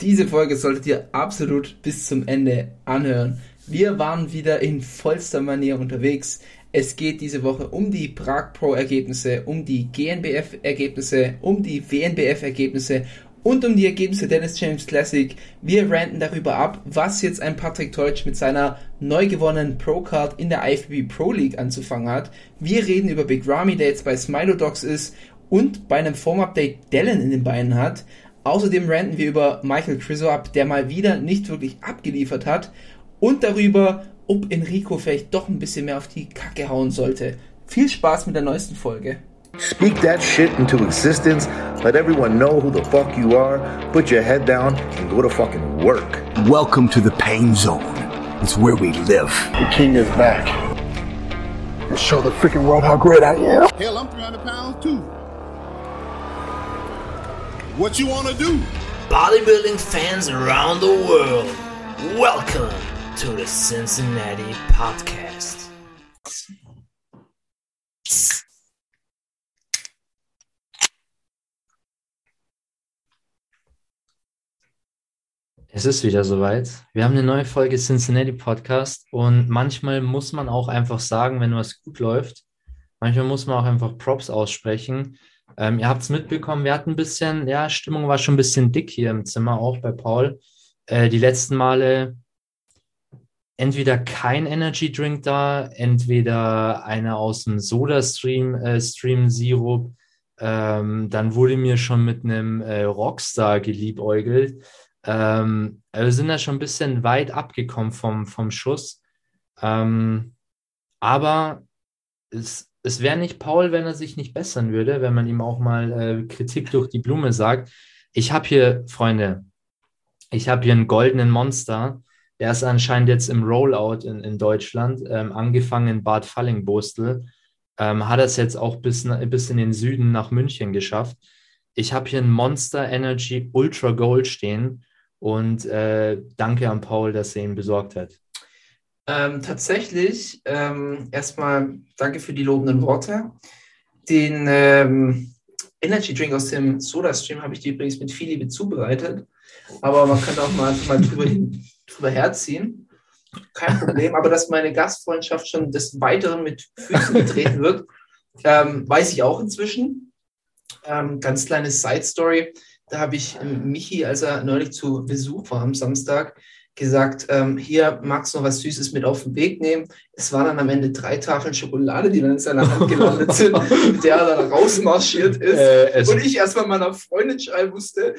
Diese Folge solltet ihr absolut bis zum Ende anhören. Wir waren wieder in vollster Manier unterwegs. Es geht diese Woche um die Prag Pro Ergebnisse, um die GNBF Ergebnisse, um die WNBF Ergebnisse und um die Ergebnisse Dennis James Classic. Wir ranten darüber ab, was jetzt ein Patrick Teutsch mit seiner neu gewonnenen Pro Card in der IFBB Pro League anzufangen hat. Wir reden über Big Ramy, der jetzt bei Smilodogs ist und bei einem Form-Update Dellen in den Beinen hat. Außerdem ranten wir über Michael Criso ab, der mal wieder nicht wirklich abgeliefert hat und darüber, ob Enrico vielleicht doch ein bisschen mehr auf die Kacke hauen sollte. Viel Spaß mit der neuesten Folge. Speak that shit into existence. Let everyone know who the fuck you are. Put your head down and go to fucking work. Welcome to the pain zone. It's where we live. The king is back. And show the freaking world how great I am. Hell, I'm 300 pounds too. What you want to do? Bodybuilding fans around the world, welcome to the Cincinnati Podcast. Es ist wieder soweit. Wir haben eine neue Folge Cincinnati Podcast und manchmal muss man auch einfach sagen, wenn was gut läuft, manchmal muss man auch einfach Props aussprechen. Ähm, ihr habt es mitbekommen, wir hatten ein bisschen, ja, Stimmung war schon ein bisschen dick hier im Zimmer, auch bei Paul. Äh, die letzten Male entweder kein Energy Drink da, entweder einer aus dem Soda Stream, äh, Stream Sirup. Ähm, dann wurde mir schon mit einem äh, Rockstar geliebäugelt. Ähm, wir sind da schon ein bisschen weit abgekommen vom, vom Schuss. Ähm, aber es, es wäre nicht Paul, wenn er sich nicht bessern würde, wenn man ihm auch mal äh, Kritik durch die Blume sagt. Ich habe hier, Freunde, ich habe hier einen goldenen Monster. Der ist anscheinend jetzt im Rollout in, in Deutschland, ähm, angefangen in Bad Fallingbostel. Ähm, hat es jetzt auch bis, bis in den Süden nach München geschafft. Ich habe hier einen Monster Energy Ultra Gold stehen und äh, danke an Paul, dass er ihn besorgt hat. Ähm, tatsächlich, ähm, erstmal danke für die lobenden Worte. Den ähm, Energy Drink aus dem Soda Stream habe ich dir übrigens mit viel Liebe zubereitet. Aber man könnte auch mal, mal drüber, hin, drüber herziehen. Kein Problem. Aber dass meine Gastfreundschaft schon des Weiteren mit Füßen getreten wird, ähm, weiß ich auch inzwischen. Ähm, ganz kleine Side Story. Da habe ich ähm, Michi, als er neulich zu Besuch war am Samstag, gesagt, ähm, hier magst du noch was Süßes mit auf den Weg nehmen. Es waren dann am Ende drei Tafeln Schokolade, die dann in seiner Hand gelandet sind, mit der er dann rausmarschiert ist. Äh, und ich erstmal meiner Freundin schreiben musste,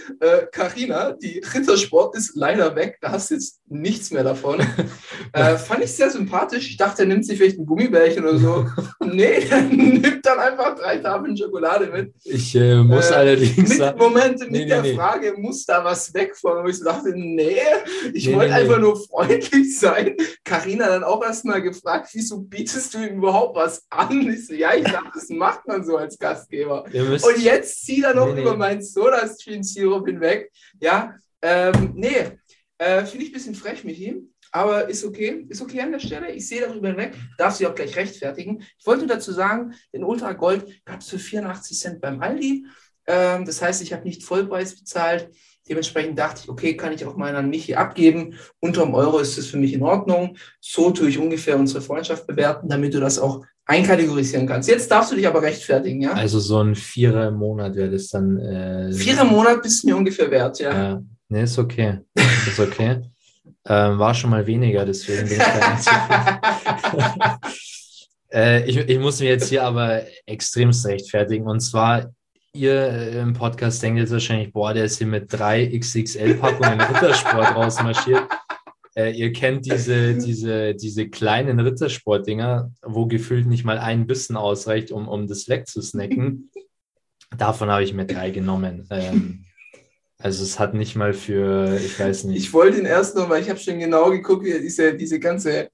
Karina, äh, die Rittersport ist leider weg, da hast du jetzt nichts mehr davon. äh, fand ich sehr sympathisch. Ich dachte, er nimmt sich vielleicht ein Gummibärchen oder so. nee, er nimmt dann einfach drei Tafeln Schokolade mit. Ich äh, muss allerdings mit. Moment, mit nee, der nee. Frage, muss da was weg von? Und ich dachte, nee, ich nee, wollte einfach nur freundlich sein. Karina dann auch erstmal gefragt, wieso bietest du ihm überhaupt was an? Ich so, ja, ich dachte, das macht man so als Gastgeber. Und jetzt zieht er noch über meinen Soda-Stream-Sirup hinweg. Ja, ähm, nee, äh, finde ich ein bisschen frech mit ihm. Aber ist okay, ist okay an der Stelle. Ich sehe darüber hinweg, darf sie auch gleich rechtfertigen. Ich wollte dazu sagen, den Ultra Gold gab es für 84 Cent beim Aldi. Ähm, das heißt, ich habe nicht Vollpreis bezahlt. Dementsprechend dachte ich, okay, kann ich auch mal an Michi abgeben. Unter einem Euro ist das für mich in Ordnung. So tue ich ungefähr unsere Freundschaft bewerten, damit du das auch einkategorisieren kannst. Jetzt darfst du dich aber rechtfertigen, ja? Also so ein Vierer im Monat wäre das dann. Äh, Vierer im Monat bist du mir ungefähr wert, ja. ja. Nee, ist okay. Ist okay. ähm, war schon mal weniger, deswegen bin ich da äh, ich, ich muss mir jetzt hier aber extremst rechtfertigen. Und zwar, ihr äh, im Podcast denkt jetzt wahrscheinlich, boah, der ist hier mit drei XXL-Packungen Rittersport rausmarschiert. Äh, ihr kennt diese, diese, diese kleinen Rittersport-Dinger, wo gefühlt nicht mal ein Bissen ausreicht, um, um das Leck zu snacken. Davon habe ich mir drei genommen. Ähm, also es hat nicht mal für, ich weiß nicht. Ich wollte ihn erst noch, weil ich habe schon genau geguckt, wie diese, diese ganze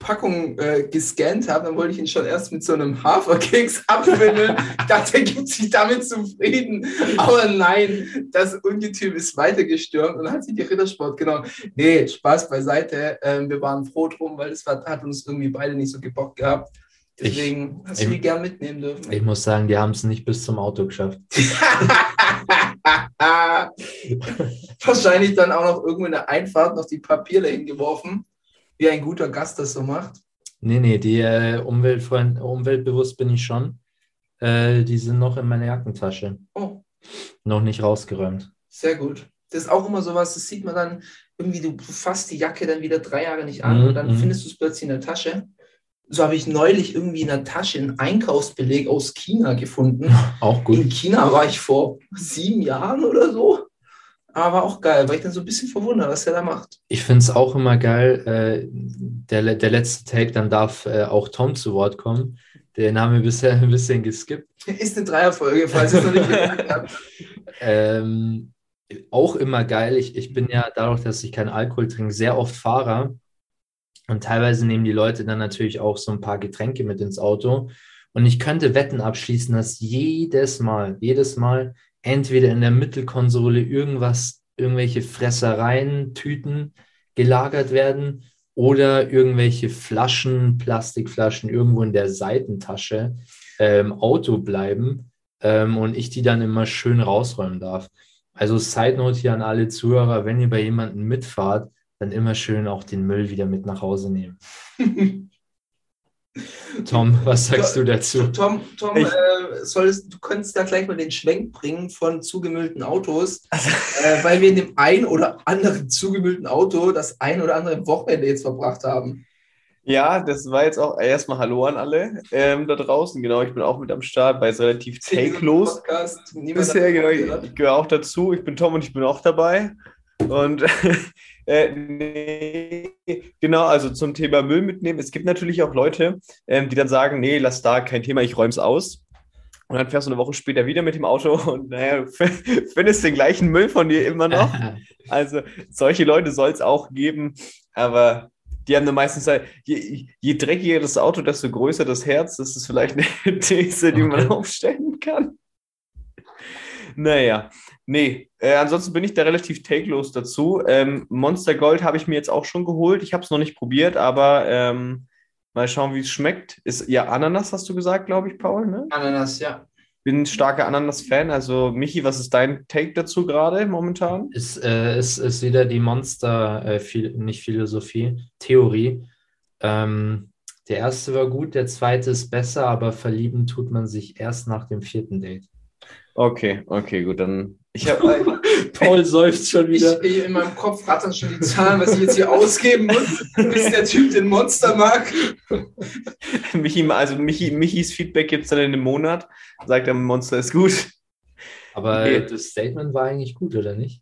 Packung äh, gescannt habe, dann wollte ich ihn schon erst mit so einem Haferkeks abwimmeln. ich dachte, er gibt sich damit zufrieden. Aber nein, das Ungetüm ist weitergestürmt und hat sich die Rittersport genommen. Nee, Spaß beiseite. Ähm, wir waren froh drum, weil es hat uns irgendwie beide nicht so gebockt gehabt. Deswegen ich, hast du die gern mitnehmen dürfen. Ich muss sagen, die haben es nicht bis zum Auto geschafft. Wahrscheinlich dann auch noch irgendwo in der Einfahrt noch die Papiere hingeworfen, wie ein guter Gast das so macht. Nee, nee, die äh, Umweltfreund, umweltbewusst bin ich schon. Äh, die sind noch in meiner Jackentasche. Oh, Noch nicht rausgeräumt. sehr gut. Das ist auch immer sowas, das sieht man dann irgendwie, du fasst die Jacke dann wieder drei Jahre nicht an Mhm, und dann mhm. findest du es plötzlich in der Tasche. So habe ich neulich irgendwie in der Tasche einen Einkaufsbeleg aus China gefunden. Auch In gut. China war ich vor sieben Jahren oder so. Aber auch geil, weil ich dann so ein bisschen verwundert, was er da macht. Ich finde es auch immer geil, äh, der, der letzte Take, dann darf äh, auch Tom zu Wort kommen. Den haben wir bisher ein bisschen geskippt. Ist eine Dreierfolge, falls ihr es noch nicht gemerkt habt. Ähm, auch immer geil. Ich, ich bin ja dadurch, dass ich keinen Alkohol trinke, sehr oft Fahrer. Und teilweise nehmen die Leute dann natürlich auch so ein paar Getränke mit ins Auto. Und ich könnte Wetten abschließen, dass jedes Mal, jedes Mal entweder in der Mittelkonsole irgendwas, irgendwelche Fressereien, Tüten gelagert werden oder irgendwelche Flaschen, Plastikflaschen irgendwo in der Seitentasche äh, im Auto bleiben ähm, und ich die dann immer schön rausräumen darf. Also Side Note hier an alle Zuhörer, wenn ihr bei jemandem mitfahrt, dann immer schön auch den Müll wieder mit nach Hause nehmen. Tom, was sagst du dazu? Tom, Tom äh, solltest, du könntest da gleich mal den Schwenk bringen von zugemüllten Autos, äh, weil wir in dem ein oder anderen zugemüllten Auto das ein oder andere Wochenende jetzt verbracht haben. Ja, das war jetzt auch erstmal Hallo an alle ähm, da draußen. Genau, ich bin auch mit am Start bei relativ takelos. Podcast. Niemand Bisher, genau, ich gehöre auch dazu. Ich bin Tom und ich bin auch dabei. Und äh, nee, genau, also zum Thema Müll mitnehmen. Es gibt natürlich auch Leute, ähm, die dann sagen, nee, lass da, kein Thema, ich räum's aus. Und dann fährst du eine Woche später wieder mit dem Auto und naja, du findest den gleichen Müll von dir immer noch. Also solche Leute soll es auch geben, aber die haben dann meistens halt, je, je dreckiger das Auto, desto größer das Herz. Das ist vielleicht eine These, die man aufstellen kann. Naja, nee, äh, ansonsten bin ich da relativ takelos dazu. Ähm, Monster Gold habe ich mir jetzt auch schon geholt. Ich habe es noch nicht probiert, aber ähm, mal schauen, wie es schmeckt. Ist ja Ananas, hast du gesagt, glaube ich, Paul, ne? Ananas, ja. Bin ein starker Ananas-Fan. Also, Michi, was ist dein Take dazu gerade momentan? Ist, äh, ist, ist wieder die Monster, äh, viel, nicht Philosophie, Theorie. Ähm, der erste war gut, der zweite ist besser, aber verlieben tut man sich erst nach dem vierten Date. Okay, okay, gut, dann. Ich habe Paul seufzt schon Ich, ich, in meinem Kopf rattern schon die Zahlen, was ich jetzt hier ausgeben muss, bis der Typ den Monster mag. Michi, also Michi, Michis Feedback gibt es dann in einem Monat. Sagt er, Monster ist gut. Aber Okay. das Statement war eigentlich gut, oder nicht?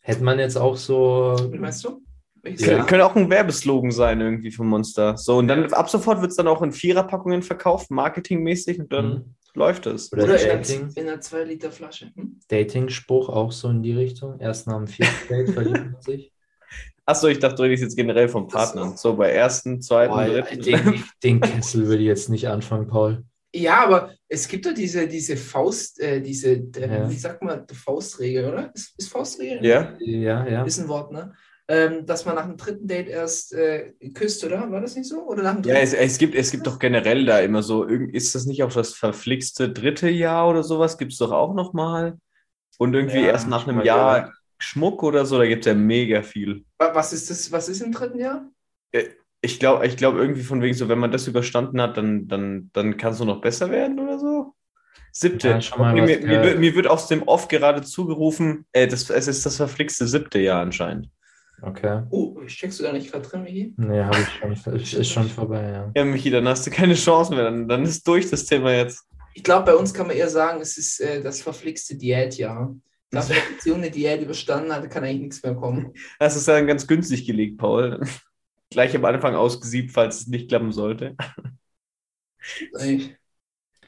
Hätte man jetzt auch so. Wie meinst du? Ja. Kön könnte auch ein Werbeslogan sein irgendwie von Monster. So, und dann ab sofort wird es dann auch in Viererpackungen verkauft, marketingmäßig, und dann Mhm. Läuft es. Oder Oder in Dating. einer, in einer 2-Liter-Flasche. Hm? Dating-Spruch auch so in die Richtung. Erst nach dem vierten Date verliebt man sich. Achso, ich dachte, du redest jetzt generell vom Partner. So bei ersten, zweiten, Boah, dritten. den, den Kessel würde ich jetzt nicht anfangen, Paul. Ja, aber es gibt doch diese, diese Faust, äh, diese, äh, Ja. wie sagt man, die Faustregel, oder? Ist, ist Faustregel? Ja. Ja, ja. Ist ein Wort, ne? Ähm, dass man nach dem dritten Date erst äh, küsst, oder? War das nicht so? Oder nach dem Ja, dritten? es, es, gibt, es gibt doch generell da immer so, irgend- ist das nicht auch das verflixte dritte Jahr oder sowas? Gibt es doch auch nochmal. Und irgendwie Ja, erst nach einem Jahr gehört. Schmuck oder so, da gibt es ja mega viel. Wa- was ist das? Was ist im dritten Jahr? Ich glaube, ich glaub irgendwie von wegen so, wenn man das überstanden hat, dann, dann, dann kannst du noch besser werden oder so. Siebte. Ja, schon mal mir, was mir, mir wird aus dem Off gerade zugerufen, äh, das, es ist das verflixte siebte Jahr anscheinend. Okay. Oh, steckst du da nicht gerade drin, Michi? Nee, habe ich schon. Ist, ist schon vorbei, ja. Ja, Michi, dann hast du keine Chance mehr. Dann, dann ist durch das Thema jetzt. Ich glaube, bei uns kann man eher sagen, es ist äh, das verflixte Diätjahr. Dass die Beziehung eine Diät überstanden hat, kann eigentlich nichts mehr kommen. Das ist dann ganz günstig gelegt, Paul. Gleich am Anfang ausgesiebt, falls es nicht klappen sollte. Eigentlich.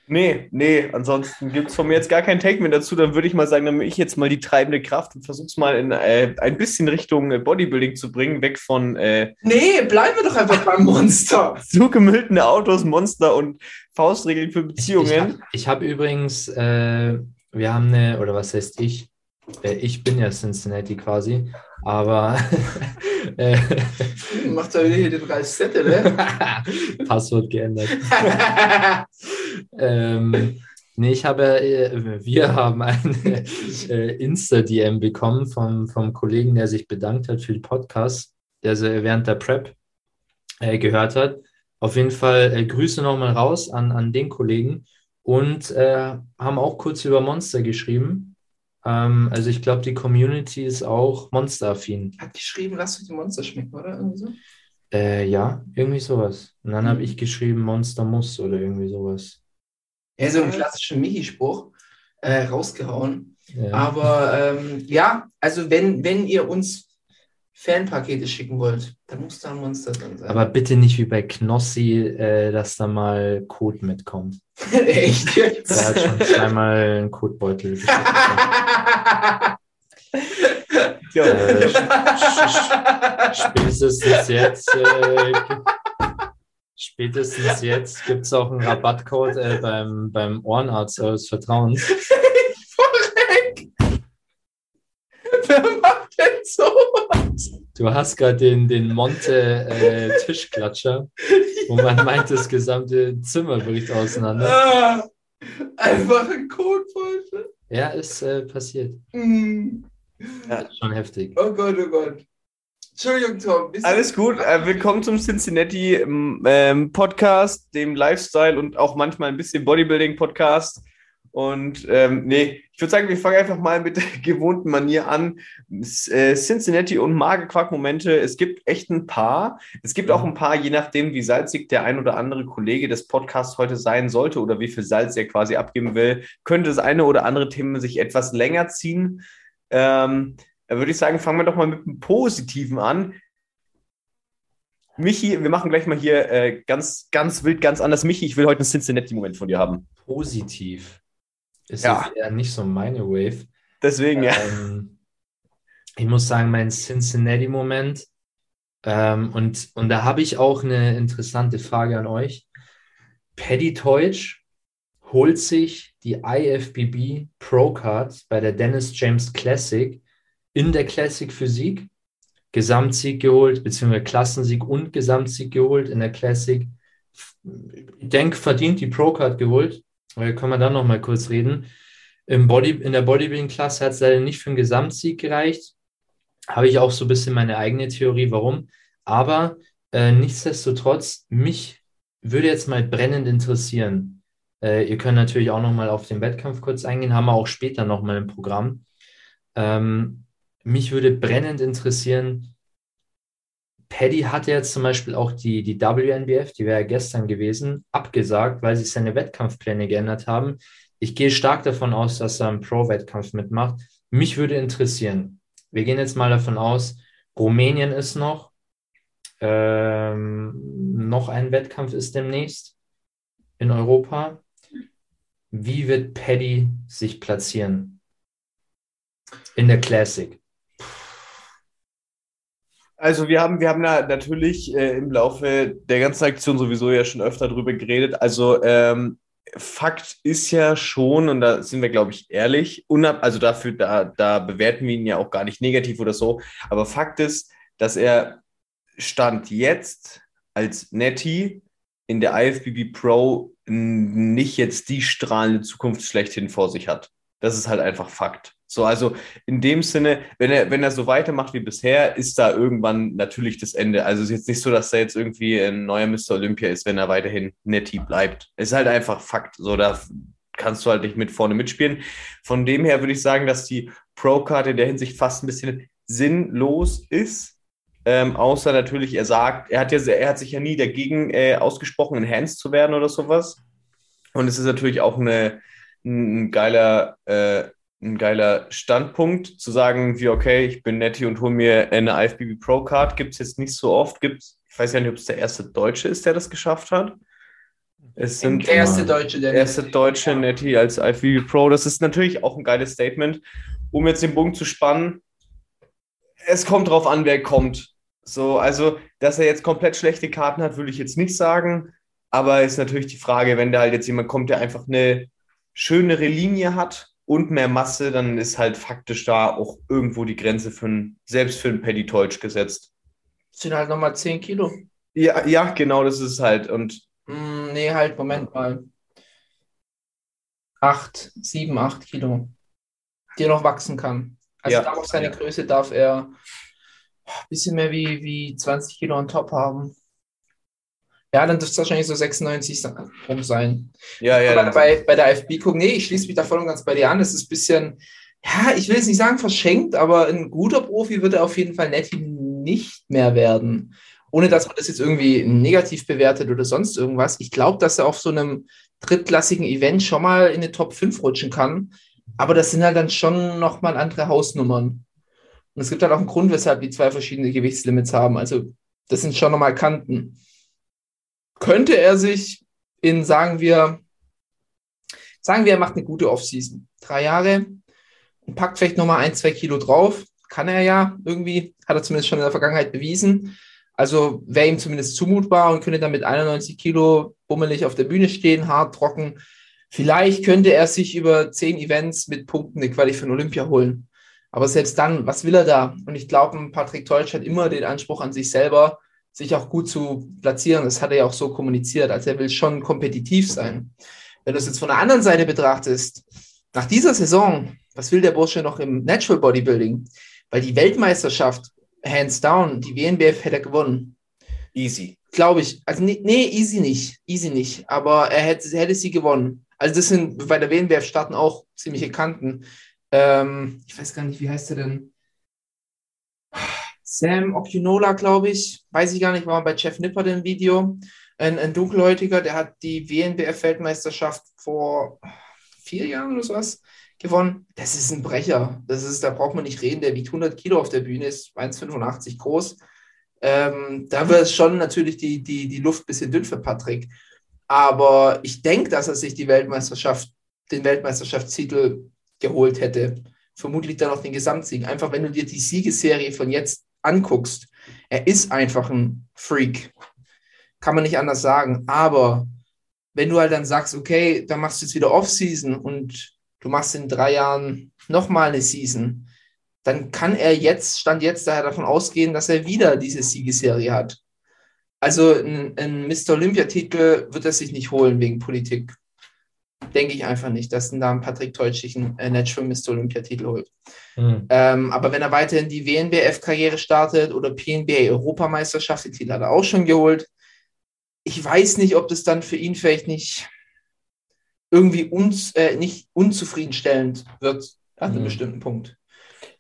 Nee, nee, ansonsten gibt es von mir jetzt gar kein Take mehr dazu. Dann würde ich mal sagen, dann bin ich jetzt mal die treibende Kraft und versuche es mal in äh, ein bisschen Richtung äh, Bodybuilding zu bringen, weg von äh, Nee, bleiben wir doch einfach beim Monster. zugemüllten Autos, Monster und Faustregeln für Beziehungen. ich habe hab übrigens, äh, wir haben eine, oder was heißt ich? Äh, ich bin ja Cincinnati quasi, aber äh, Macht da wieder hier den Ralf Sette, ne? Passwort geändert. Ähm, Nee, ich habe, äh, wir haben eine äh, Insta-DM bekommen vom, vom Kollegen, der sich bedankt hat für den Podcast, der sie während der Prep äh, gehört hat. Auf jeden Fall äh, Grüße nochmal raus an, an den Kollegen und äh, haben auch kurz über Monster geschrieben. Ähm, also ich glaube, die Community ist auch monsteraffin. Hat geschrieben, lass euch die Monster schmecken, oder? Irgendwie so? Äh, ja, irgendwie sowas. Und dann Mhm. habe ich geschrieben, Monster muss oder irgendwie sowas. Ja, so einen klassischen Michi-Spruch äh, rausgehauen. Ja. Aber ähm, ja, also wenn, wenn ihr uns Fanpakete schicken wollt, dann muss da ein Monster drin sein. Aber bitte nicht wie bei Knossi, äh, dass da mal Code mitkommt. Echt jetzt? Der hat schon zweimal einen geschickt. Ja, Äh, spätestens jetzt, äh, spätestens jetzt gibt es auch einen Rabattcode äh, beim, beim Ohrenarzt eures Vertrauens. Verreck! Wer macht denn sowas? Du hast gerade den, den Monte äh, Tischklatscher, wo man meint, das gesamte Zimmer bricht auseinander. Ah, einfach ein Kotbeutel. Ja, ist äh, passiert. Mm. Schon heftig. Oh Gott, oh Gott. Entschuldigung, Tom. Alles gut, äh, willkommen zum Cincinnati ähm, ähm, Podcast, dem Lifestyle und auch manchmal ein bisschen Bodybuilding Podcast. Und ähm, nee, ich würde sagen, wir fangen einfach mal mit der gewohnten Manier an. Äh, Cincinnati und Magerquark-Momente. Es gibt echt ein paar. Es gibt auch ein paar, je nachdem, wie salzig der ein oder andere Kollege des Podcasts heute sein sollte oder wie viel Salz er quasi abgeben will, könnte das eine oder andere Thema sich etwas länger ziehen. Ähm, da würde ich sagen, fangen wir doch mal mit dem Positiven an. Michi, wir machen gleich mal hier äh, ganz, ganz wild, ganz anders. Michi, ich will heute einen Cincinnati-Moment von dir haben. Positiv. Ist Ja. eher nicht so meine Wave. Deswegen, ja. Ähm, ich muss sagen, mein Cincinnati-Moment. Ähm, und, und da habe ich auch eine interessante Frage an euch. Paddy Teutsch holt sich die IFBB Pro Card bei der Dennis James Classic in der Classic Physik. Gesamtsieg geholt, beziehungsweise Klassensieg und Gesamtsieg geholt in der Classic. Ich denke, verdient die Pro Card geholt. Äh, können wir dann noch mal kurz reden. Im Body, in der Bodybuilding-Klasse hat es leider nicht für einen Gesamtsieg gereicht. Habe ich auch so ein bisschen meine eigene Theorie, warum. Aber äh, nichtsdestotrotz, mich würde jetzt mal brennend interessieren. Äh, ihr könnt natürlich auch noch mal auf den Wettkampf kurz eingehen, haben wir auch später noch mal im Programm. Ähm, mich würde brennend interessieren, Paddy hatte jetzt zum Beispiel auch die, die WNBF, die wäre ja gestern gewesen, abgesagt, weil sich seine Wettkampfpläne geändert haben. Ich gehe stark davon aus, dass er einen Pro-Wettkampf mitmacht. Mich würde interessieren, wir gehen jetzt mal davon aus, Rumänien ist noch, ähm, noch ein Wettkampf ist demnächst in Europa. Wie wird Paddy sich platzieren in der Classic? Also wir haben, wir haben da natürlich äh, im Laufe der ganzen Aktion sowieso ja schon öfter drüber geredet. Also ähm, Fakt ist ja schon, und da sind wir, glaube ich, ehrlich, unab also dafür, da, da bewerten wir ihn ja auch gar nicht negativ oder so, aber Fakt ist, dass er Stand jetzt als Netty in der IFBB Pro nicht jetzt die strahlende Zukunft schlechthin vor sich hat. Das ist halt einfach Fakt. So, also in dem Sinne, wenn er, wenn er so weitermacht wie bisher, ist da irgendwann natürlich das Ende. Also es ist jetzt nicht so, dass er jetzt irgendwie ein neuer Mr. Olympia ist, wenn er weiterhin Netty bleibt. Es ist halt einfach Fakt. So, da kannst du halt nicht mit vorne mitspielen. Von dem her würde ich sagen, dass die Pro-Card in der Hinsicht fast ein bisschen sinnlos ist. Ähm, außer natürlich, er sagt, er hat ja, er hat sich ja nie dagegen äh, ausgesprochen, enhanced zu werden oder sowas. Und es ist natürlich auch eine, ein geiler, äh, ein geiler Standpunkt, zu sagen, wie, okay, ich bin Netty und hole mir eine IFBB Pro Card. Gibt es jetzt nicht so oft. Gibt's, ich weiß ja nicht, ob es der erste Deutsche ist, der das geschafft hat. Es sind der erste Deutsche, der erste deutsche Netty als IFBB Pro. Das ist natürlich auch ein geiles Statement. Um jetzt den Bogen zu spannen, es kommt drauf an, wer kommt. So, also, dass er jetzt komplett schlechte Karten hat, würde ich jetzt nicht sagen. Aber ist natürlich die Frage, wenn da halt jetzt jemand kommt, der einfach eine schönere Linie hat und mehr Masse, dann ist halt faktisch da auch irgendwo die Grenze für einen, selbst für einen Paddy Teutsch gesetzt. sind halt nochmal 10 Kilo. Ja, ja, genau, das ist halt. Und Hm, nee, halt, Moment mal. acht, sieben, acht Kilo, die er noch wachsen kann. Also Ja. darf auf seine. Größe darf er ein bisschen mehr wie, wie 20 Kilo on top haben. Ja, dann dürfte es wahrscheinlich so 96 sa- rum sein. Ja, ja. bei, dann- bei, bei der IFB gucken, nee, ich schließe mich da voll und ganz bei dir an. Das ist ein bisschen, ja, ich will jetzt nicht sagen verschenkt, aber ein guter Profi wird er auf jeden Fall Netty nicht mehr werden. Ohne dass man das jetzt irgendwie negativ bewertet oder sonst irgendwas. Ich glaube, dass er auf so einem drittklassigen Event schon mal in die Top 5 rutschen kann. Aber das sind halt dann schon nochmal andere Hausnummern. Und es gibt halt auch einen Grund, weshalb die zwei verschiedene Gewichtslimits haben. Also, das sind schon nochmal Kanten. Könnte er sich in, sagen wir, sagen wir, er macht eine gute Offseason. Drei Jahre und packt vielleicht nochmal ein, zwei Kilo drauf. Kann er ja irgendwie, hat er zumindest schon in der Vergangenheit bewiesen. Also wäre ihm zumindest zumutbar und könnte dann mit 91 Kilo bummelig auf der Bühne stehen, hart, trocken. Vielleicht könnte er sich über zehn Events mit Punkten eine Quali den Olympia holen. Aber selbst dann, was will er da? Und ich glaube, Patrick Teutsch hat immer den Anspruch an sich selber, sich auch gut zu platzieren. Das hat er ja auch so kommuniziert. Also er will schon kompetitiv sein. Wenn du es jetzt von der anderen Seite betrachtest, nach dieser Saison, was will der Bursche noch im Natural Bodybuilding? Weil die Weltmeisterschaft, hands down, die WNBF hätte er gewonnen. Easy. Glaube ich. Also nee, nee, easy nicht. Easy nicht. Aber er hätte, hätte sie gewonnen. Also das sind bei der WNBF starten auch ziemliche Kanten. Ähm, ich weiß gar nicht, wie heißt er denn? Sam Okunola, glaube ich. Weiß ich gar nicht, war bei Jeff Nippert im Video. Ein, ein Dunkelhäutiger, der hat die WNBF-Weltmeisterschaft vor vier Jahren oder sowas gewonnen. Das ist ein Brecher. Das ist, da braucht man nicht reden. Der wiegt 100 Kilo auf der Bühne, ist 1,85 groß. Ähm, da wird schon natürlich die, die, die Luft ein bisschen dünn für Patrick. Aber ich denke, dass er sich die Weltmeisterschaft, den Weltmeisterschaftstitel geholt hätte. Vermutlich dann auch den Gesamtsieg. Einfach, wenn du dir die Siegesserie von jetzt anguckst. Er ist einfach ein Freak. Kann man nicht anders sagen. Aber wenn du halt dann sagst, okay, dann machst du jetzt wieder Off-Season und du machst in drei Jahren nochmal eine Season, dann kann er jetzt, stand jetzt daher davon ausgehen, dass er wieder diese Siegesserie hat. Also ein, ein Mr. Olympia-Titel wird er sich nicht holen wegen Politik. Denke ich einfach nicht, dass ein Namen Patrick Teutsch sich einen äh, Natural Mr. Olympia-Titel holt. Hm. Ähm, aber wenn er weiterhin die WNBF-Karriere startet oder PNBA-Europameisterschaft, den Titel hat er auch schon geholt. Ich weiß nicht, ob das dann für ihn vielleicht nicht irgendwie uns, äh, nicht unzufriedenstellend wird an einem Mhm. bestimmten Punkt.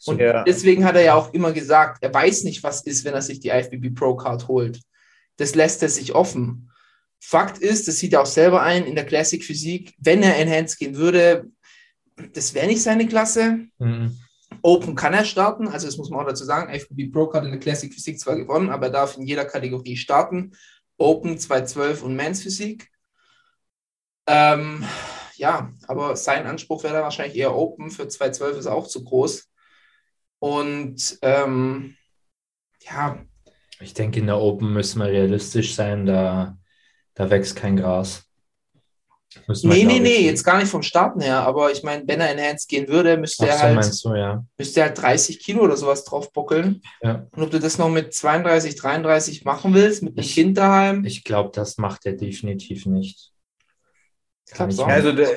Und Ja. deswegen hat er ja auch immer gesagt, er weiß nicht, was ist, wenn er sich die IFBB Pro Card holt. Das lässt er sich offen. Fakt ist, das sieht er auch selber ein in der Classic Physik, wenn er Enhanced gehen würde, das wäre nicht seine Klasse. Hm. Open kann er starten, also das muss man auch dazu sagen. IFBB Pro hat in der Classic Physik zwar gewonnen, aber er darf in jeder Kategorie starten. Open 212 und Men's Physik. Ähm, ja, aber sein Anspruch wäre dann wahrscheinlich eher Open. Für 212 ist auch zu groß. Und ähm, ja, Ich denke, in der Open müssen wir realistisch sein, da, da wächst kein Gras. Wir, nee, nee, nee, jetzt gar nicht vom Starten her, aber ich meine, wenn er Enhanced gehen würde, müsste Ach er halt, du, ja. müsste er halt 30 Kilo oder sowas drauf buckeln. Ja. Und ob du das noch mit 32, 33 machen willst, mit einem Ich- Kind daheim, Ich glaube, das macht er definitiv nicht. Kann ich Also der-.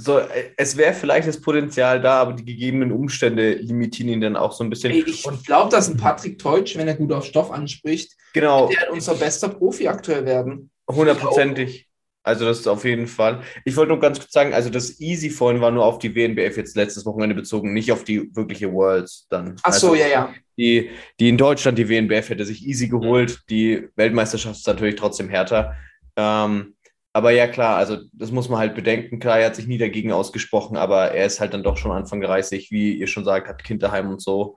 So, äh, es wäre vielleicht das Potenzial da, aber die gegebenen Umstände limitieren ihn dann auch so ein bisschen. Ey, ich glaube, dass ein Patrick Teutsch, wenn er gut auf Stoff anspricht, genau, der unser bester Profi aktuell werden. Hundertprozentig. Also das ist auf jeden Fall. Ich wollte nur ganz kurz sagen, also das Easy vorhin war nur auf die WNBF jetzt letztes Wochenende bezogen, nicht auf die wirkliche Worlds dann. Ach so, also, ja, ja. Die, die in Deutschland, die WNBF hätte sich easy geholt. Die Weltmeisterschaft ist natürlich trotzdem härter. Ähm, aber ja, klar, also das muss man halt bedenken. Klar, er hat sich nie dagegen ausgesprochen, aber er ist halt dann doch schon Anfang 30, wie ihr schon sagt, hat Kind daheim und so.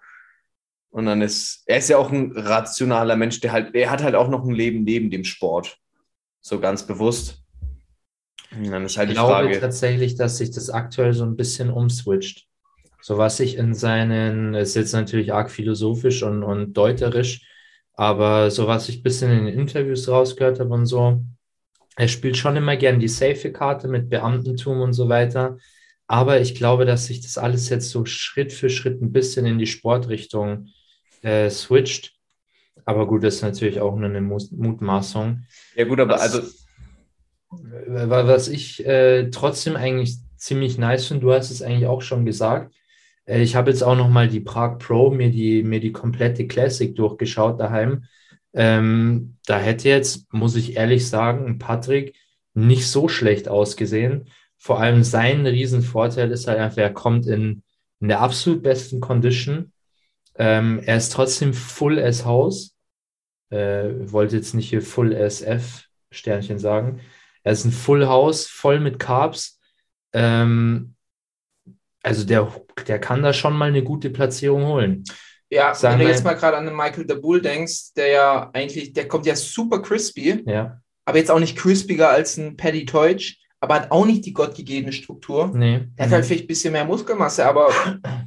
Und dann ist, er ist ja auch ein rationaler Mensch, der halt, er hat halt auch noch ein Leben neben dem Sport. So ganz bewusst. Und dann ist halt Ich die glaube Frage. tatsächlich, dass sich das aktuell so ein bisschen umswitcht. So was ich in seinen, ist jetzt natürlich arg philosophisch und, und deuterisch, aber so was ich ein bisschen in den Interviews rausgehört habe und so, er spielt schon immer gern die safe Karte mit Beamtentum und so weiter. Aber ich glaube, dass sich das alles jetzt so Schritt für Schritt ein bisschen in die Sportrichtung äh, switcht. Aber gut, das ist natürlich auch nur eine Mutmaßung. Ja, gut, aber Was- also, Wa- Was ich äh, trotzdem eigentlich ziemlich nice finde, du hast es eigentlich auch schon gesagt. Äh, ich habe jetzt auch noch mal die Prag Pro, mir die, mir die komplette Classic durchgeschaut daheim. Ähm, da hätte jetzt, muss ich ehrlich sagen, Patrick nicht so schlecht ausgesehen. Vor allem sein Riesenvorteil ist halt einfach, er kommt in, in der absolut besten Condition. Ähm, er ist trotzdem full as Haus. Äh, wollte jetzt nicht hier full SF Sternchen sagen. Er ist ein Full House, voll mit Carbs. Ähm, also der, der kann da schon mal eine gute Platzierung holen. Ja, Sagen wenn du jetzt mal gerade an den Michael de Bull denkst, der ja eigentlich, der kommt ja super crispy, Ja, aber jetzt auch nicht crispiger als ein Paddy Teutsch, aber hat auch nicht die gottgegebene Struktur. nee. Der hat halt vielleicht ein bisschen mehr Muskelmasse, aber,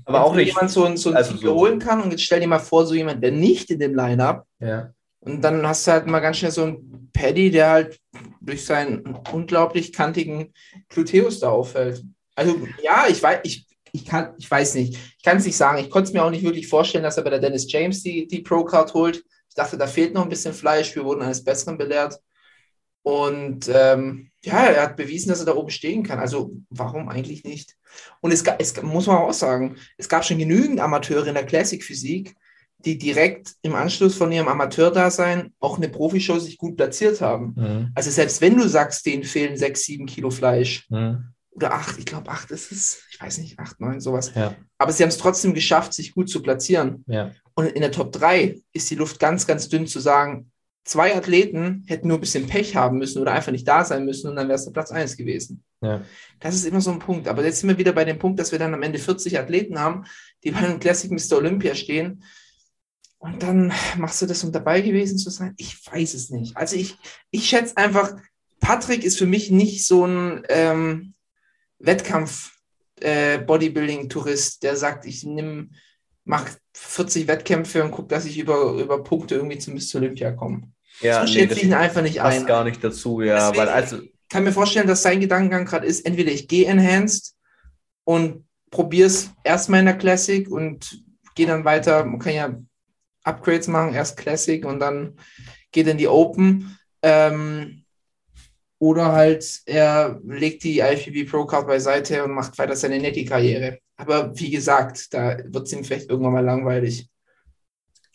Aber auch wenn nicht. jemand so ein, so ein also so- holen kann und jetzt stell dir mal vor, so jemand, der nicht in dem Line-Up ja. Und dann hast du halt mal ganz schnell so einen Paddy, der halt durch seinen unglaublich kantigen Gluteus da auffällt. Also ja, ich weiß, ich, ich kann, ich weiß nicht. Ich kann es nicht sagen. Ich konnte es mir auch nicht wirklich vorstellen, dass er bei der Dennis James die, die Pro-Card holt. Ich dachte, da fehlt noch ein bisschen Fleisch. Wir wurden eines Besseren belehrt. Und ähm, ja, er hat bewiesen, dass er da oben stehen kann. Also warum eigentlich nicht? Und es, es muss man auch sagen, es gab schon genügend Amateure in der Classic-Physik, die direkt im Anschluss von ihrem Amateurdasein auch eine Profishow sich gut platziert haben. Mhm. Also selbst wenn du sagst, denen fehlen sechs, sieben Kilo Fleisch Mhm. oder acht, ich glaube acht ist es, ich weiß nicht, acht, neun, sowas. Ja, Aber sie haben es trotzdem geschafft, sich gut zu platzieren. ja, Und in der Top 3 ist die Luft ganz, ganz dünn zu sagen, zwei Athleten hätten nur ein bisschen Pech haben müssen oder einfach nicht da sein müssen und dann wäre es der Platz 1 gewesen. ja. Das ist immer so ein Punkt. Aber jetzt sind wir wieder bei dem Punkt, dass wir dann am Ende 40 Athleten haben, die bei einem Classic Mr. Olympia stehen. Und dann machst du das, um dabei gewesen zu sein? Ich weiß es nicht. Also ich, ich schätze einfach, Patrick ist für mich nicht so ein ähm, Wettkampf-Bodybuilding-Tourist, der sagt, ich nimm, mach 40 Wettkämpfe und guck, dass ich über, über Punkte irgendwie zum Mr. Olympia komme. Ja, so nee, schätze das ich ihn einfach nicht passt ein. gar nicht dazu, ja. Deswegen- Weil also, Ich kann mir vorstellen, dass sein Gedankengang gerade ist, entweder ich gehe enhanced und probiere es erstmal in der Classic und gehe dann weiter, man kann ja Upgrades machen, erst Classic und dann geht in die Open. Ähm, oder halt, er legt die IFBB Pro Card beiseite und macht weiter seine Netty-Karriere. Aber wie gesagt, da wird es ihm vielleicht irgendwann mal langweilig.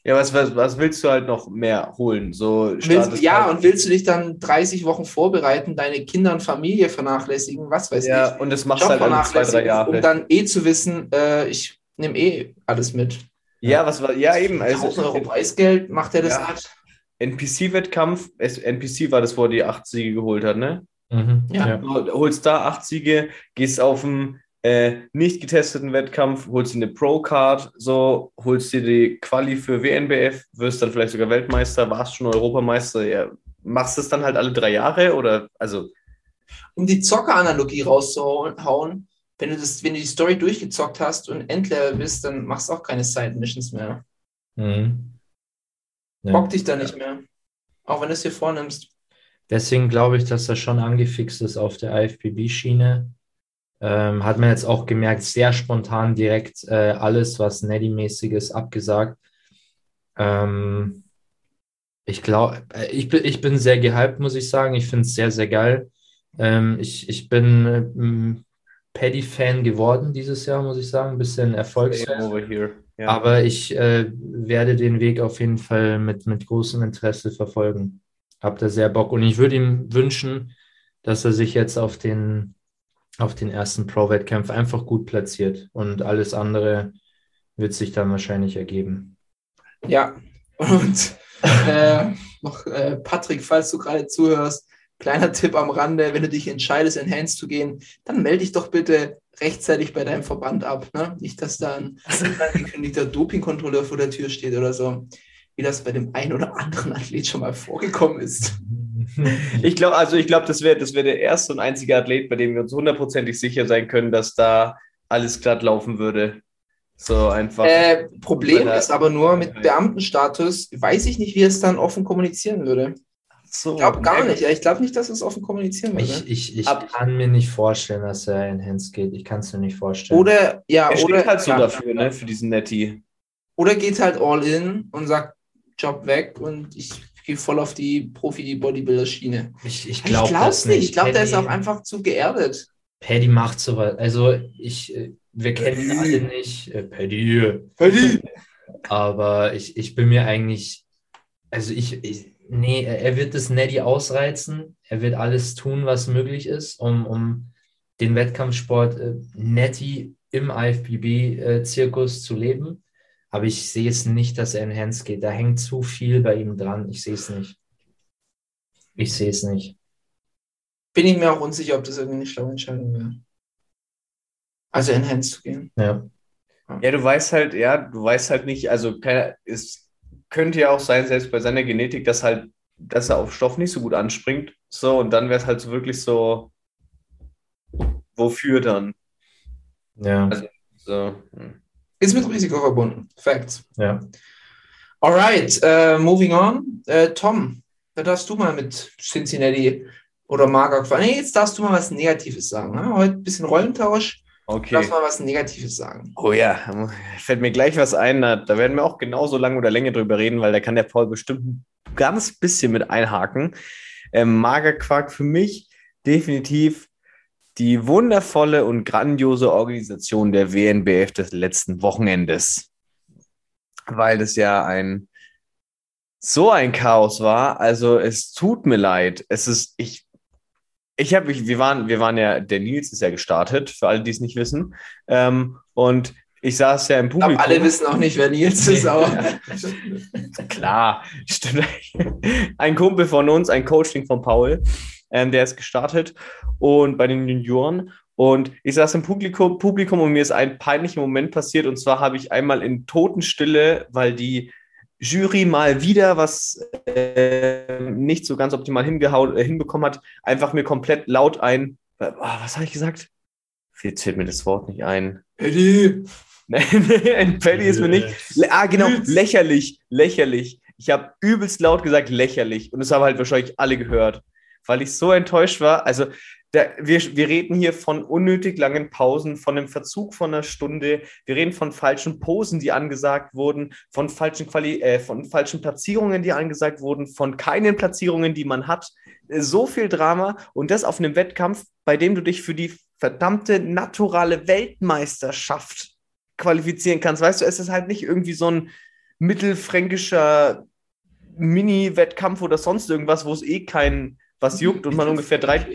ja, was, was, was willst du halt noch mehr holen? So Willst, ja, halt- und willst du dich dann 30 Wochen vorbereiten, deine Kinder und Familie vernachlässigen, was weiß ich. ja, und das machst du halt alle zwei, drei Jahre. um dann eh zu wissen, äh, ich nehme eh alles mit. Ja, was war, ja, eben. 1000 Also, Euro Preisgeld macht er das Ja. halt. NPC-Wettkampf, NPC war das, wo er die acht Siege geholt hat, ne? Mhm. Ja. ja. Du holst da acht Siege, gehst auf einen äh, nicht getesteten Wettkampf, holst dir eine Pro-Card, so, holst dir die Quali für WNBF, wirst dann vielleicht sogar Weltmeister, warst schon Europameister, ja. Machst du es dann halt alle drei Jahre oder, also, Um die Zocker-Analogie rauszuhauen, wenn du, das, wenn du die Story durchgezockt hast und Endlevel bist, dann machst du auch keine Side-Missions mehr. Mhm. Ja. Bock dich da nicht mehr. Auch wenn du es dir vornimmst. Deswegen glaube ich, dass er schon angefixt ist auf der IFBB-Schiene. Ähm, hat man jetzt auch gemerkt, sehr spontan direkt äh, alles, was Neddy-mäßiges abgesagt. Ähm, ich glaube, ich bin, ich bin sehr gehypt, muss ich sagen. Ich finde es sehr, sehr geil. Ähm, ich, ich bin ähm, Paddy-Fan geworden dieses Jahr, muss ich sagen. Ein bisschen Erfolgsfan. Ja. Aber ich äh, werde den Weg auf jeden Fall mit, mit großem Interesse verfolgen. Hab da sehr Bock. Und ich würde ihm wünschen, dass er sich jetzt auf den, auf den ersten Pro-Wettkampf einfach gut platziert. Und alles andere wird sich dann wahrscheinlich ergeben. Ja. Und äh, noch äh, Patrick, falls du gerade zuhörst, kleiner Tipp am Rande, wenn du dich entscheidest, in Hands zu gehen, dann melde dich doch bitte rechtzeitig bei deinem Verband ab. Ne? Nicht, dass da ein angekündigter Dopingkontrolleur vor der Tür steht oder so, wie das bei dem einen oder anderen Athlet schon mal vorgekommen ist. Ich glaube, also ich glaube, das wäre das wär der erste und einzige Athlet, bei dem wir uns hundertprozentig sicher sein können, dass da alles glatt laufen würde. So einfach. Äh, Problem ist aber nur, mit Beamtenstatus weiß ich nicht, wie es dann offen kommunizieren würde. So, Ich glaube gar nicht. Ich glaube nicht, dass es offen kommunizieren würde. Ich, ich, ich Ab- kann mir nicht vorstellen, dass er in Hands geht. Ich kann es mir nicht vorstellen. Oder, ja, Er steht oder, halt so ja, dafür, ne, für diesen Netty. oder geht halt all in und sagt, Job weg und ich gehe voll auf die Profi-Bodybuilder-Schiene. ich, ich glaube das es nicht. Ich glaube, der ist auch einfach zu geerdet. Paddy macht sowas. Also ich, äh, wir kennen ihn alle nicht. Äh, Paddy. Paddy. Aber ich, ich bin mir eigentlich, also ich, ich nee, er wird das Neddy ausreizen. Er wird alles tun, was möglich ist, um, um den Wettkampfsport äh, Netty im IFBB-Zirkus zu leben. Aber ich sehe es nicht, dass er in Hands geht. Da hängt zu viel bei ihm dran. Ich sehe es nicht. Ich sehe es nicht. Bin ich mir auch unsicher, ob das irgendwie eine schlaue Entscheidung wäre. Also in Hands zu gehen. Ja. Ja, du weißt halt, ja, du weißt halt nicht, also keine, es könnte ja auch sein, selbst bei seiner Genetik, dass halt, dass er auf Stoff nicht so gut anspringt. So, und dann wäre es halt so wirklich so, wofür dann? Ja. Also, so. hm. Ist mit Risiko verbunden. Facts. ja. Alright, äh, moving on. Äh, Tom, da darfst du mal mit Cincinnati oder Marga quatschen. Nee, jetzt darfst du mal was Negatives sagen. Ne? Heute ein bisschen Rollentausch. Okay. darfst mal was Negatives sagen. Oh ja, fällt mir gleich was ein. Da, da werden wir auch genauso lang oder länger drüber reden, weil da kann der Paul bestimmt ein ganz bisschen mit einhaken. Ähm, Magerquark für mich definitiv die wundervolle und grandiose Organisation der WNBF des letzten Wochenendes. Weil das ja ein so ein Chaos war. Also es tut mir leid. Es ist, ich, ich habe, wir waren, wir waren ja, der Nils ist ja gestartet, für alle, die es nicht wissen. Ähm, und ich saß ja im Publikum. glaube, alle wissen auch nicht, wer Nils ist, aber Klar, stimmt. Ein Kumpel von uns, ein Coaching von Paul, ähm, der ist gestartet und bei den Junioren. Und ich saß im Publikum, Publikum und mir ist ein peinlicher Moment passiert. Und zwar habe ich einmal in Totenstille, weil die Jury mal wieder was äh, nicht so ganz optimal hingehauen, äh, hinbekommen hat, einfach mir komplett laut ein. Äh, ah, was habe ich gesagt? Jetzt fällt mir das Wort nicht ein. Eddie, ein Paddy ist mir nicht. Ah, genau, lächerlich, lächerlich. Ich habe übelst laut gesagt, lächerlich. Und das haben halt wahrscheinlich alle gehört, weil ich so enttäuscht war. Also, der, wir, wir reden hier von unnötig langen Pausen, von einem Verzug von einer Stunde. Wir reden von falschen Posen, die angesagt wurden, von falschen, Quali äh, von falschen Platzierungen, die angesagt wurden, von keinen Platzierungen, die man hat. Äh, So viel Drama und das auf einem Wettkampf, bei dem du dich für die verdammte naturale Weltmeisterschaft qualifizieren kannst. Weißt du, es ist halt nicht irgendwie so ein mittelfränkischer Mini-Wettkampf oder sonst irgendwas, wo es eh kein was juckt und man ungefähr drei,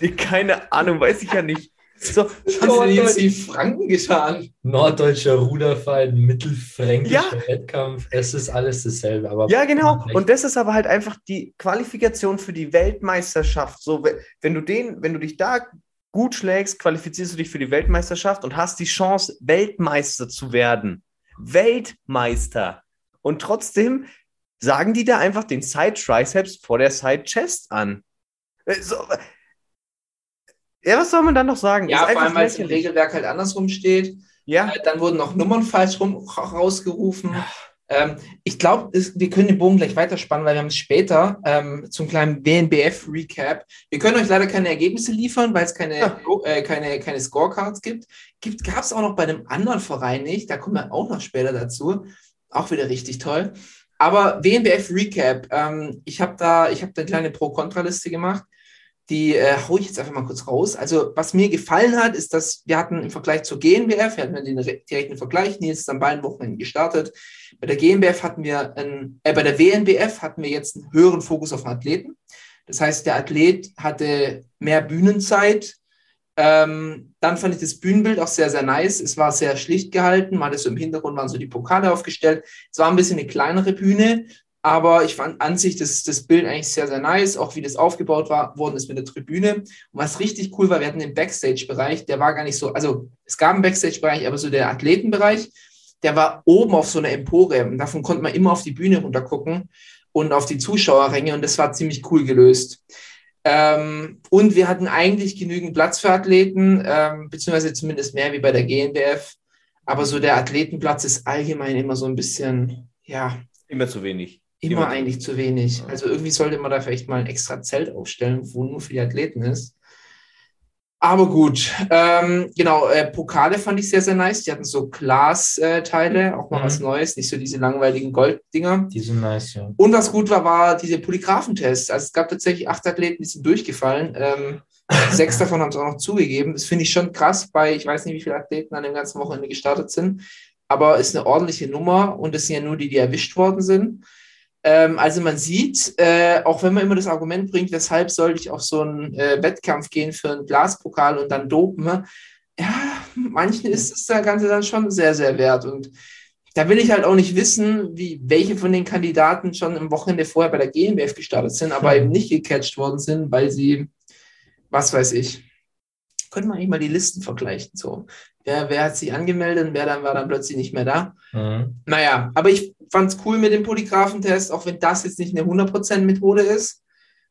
keine Ahnung, weiß ich ja nicht. So, was hast du denn jetzt die Franken getan? Norddeutscher Ruderverein, mittelfränkischer Ja. Wettkampf. Es ist alles dasselbe. Aber Ja, genau. Und das ist aber halt einfach die Qualifikation für die Weltmeisterschaft. So, we- wenn du den, wenn du dich da gut schlägst, qualifizierst du dich für die Weltmeisterschaft und hast die Chance, Weltmeister zu werden. Weltmeister. Und trotzdem sagen die da einfach den Side Triceps vor der Side Chest an. Äh, So, ja, was soll man dann noch sagen? Ja, vor allem, weil es im. Regelwerk halt andersrum steht. Ja, Äh, Dann wurden noch Nummern falsch rum, rausgerufen. Ähm, ich glaube, wir können den Bogen gleich weiterspannen, weil wir haben es später ähm, zum kleinen WNBF-Recap. Wir können euch leider keine Ergebnisse liefern, weil es keine, Ja. äh, keine, keine Scorecards gibt. gibt Gab es auch noch bei einem anderen Verein nicht. Da kommen wir auch noch später dazu. Auch wieder richtig toll. Aber WNBF-Recap. Ähm, ich habe da, ich habe da eine kleine Pro-Kontra-Liste gemacht. Die äh, hau ich jetzt einfach mal kurz raus. Also, was mir gefallen hat, ist, dass wir hatten im Vergleich zur GNBF, wir hatten den re- direkten Vergleich, Nils ist an beiden Wochenenden gestartet. Bei der GNBF hatten wir, einen, äh, bei der WNBF hatten wir jetzt einen höheren Fokus auf den Athleten. Das heißt, der Athlet hatte mehr Bühnenzeit. Ähm, dann fand ich das Bühnenbild auch sehr, sehr nice. Es war sehr schlicht gehalten. Man hatte so im Hintergrund waren so die Pokale aufgestellt. Es war ein bisschen eine kleinere Bühne, aber ich fand an sich das, das Bild eigentlich sehr, sehr nice, auch wie das aufgebaut war, worden ist mit der Tribüne. Und was richtig cool war, wir hatten den Backstage-Bereich, der war gar nicht so, also es gab einen Backstage-Bereich, aber so der Athletenbereich, der war oben auf so einer Empore und davon konnte man immer auf die Bühne runtergucken und auf die Zuschauerränge und das war ziemlich cool gelöst. Ähm, und wir hatten eigentlich genügend Platz für Athleten, ähm, beziehungsweise zumindest mehr wie bei der GNBF. Aber so der Athletenplatz ist allgemein immer so ein bisschen, ja, immer zu wenig. Immer eigentlich zu wenig. Also irgendwie sollte man da vielleicht mal ein extra Zelt aufstellen, wo nur für die Athleten ist. Aber gut, ähm, genau, äh, Pokale fand ich sehr, sehr nice. Die hatten so Glas-Teile, auch mal Mhm. was Neues, nicht so diese langweiligen Golddinger. Die sind nice, ja. Und was gut war, war diese Polygraphentests. Also es gab tatsächlich acht Athleten, die sind durchgefallen. Ähm, Sechs davon haben es auch noch zugegeben. Das finde ich schon krass bei, ich weiß nicht, wie viele Athleten an dem ganzen Wochenende gestartet sind, aber ist eine ordentliche Nummer und es sind ja nur die, die erwischt worden sind. Ähm, also man sieht, äh, auch wenn man immer das Argument bringt, weshalb sollte ich auf so einen äh, Wettkampf gehen für einen Glaspokal und dann dopen, ne? ja, manchen ist das Ganze dann schon sehr, sehr wert und da will ich halt auch nicht wissen, wie welche von den Kandidaten schon im Wochenende vorher bei der GmbF gestartet sind, aber eben nicht gecatcht worden sind, weil sie, was weiß ich, können wir eigentlich mal die Listen vergleichen. So, wer, wer hat sich angemeldet und wer dann war dann plötzlich nicht mehr da. Mhm. Naja, aber ich fand es cool mit dem Polygraphentest, auch wenn das jetzt nicht eine 100% Methode ist,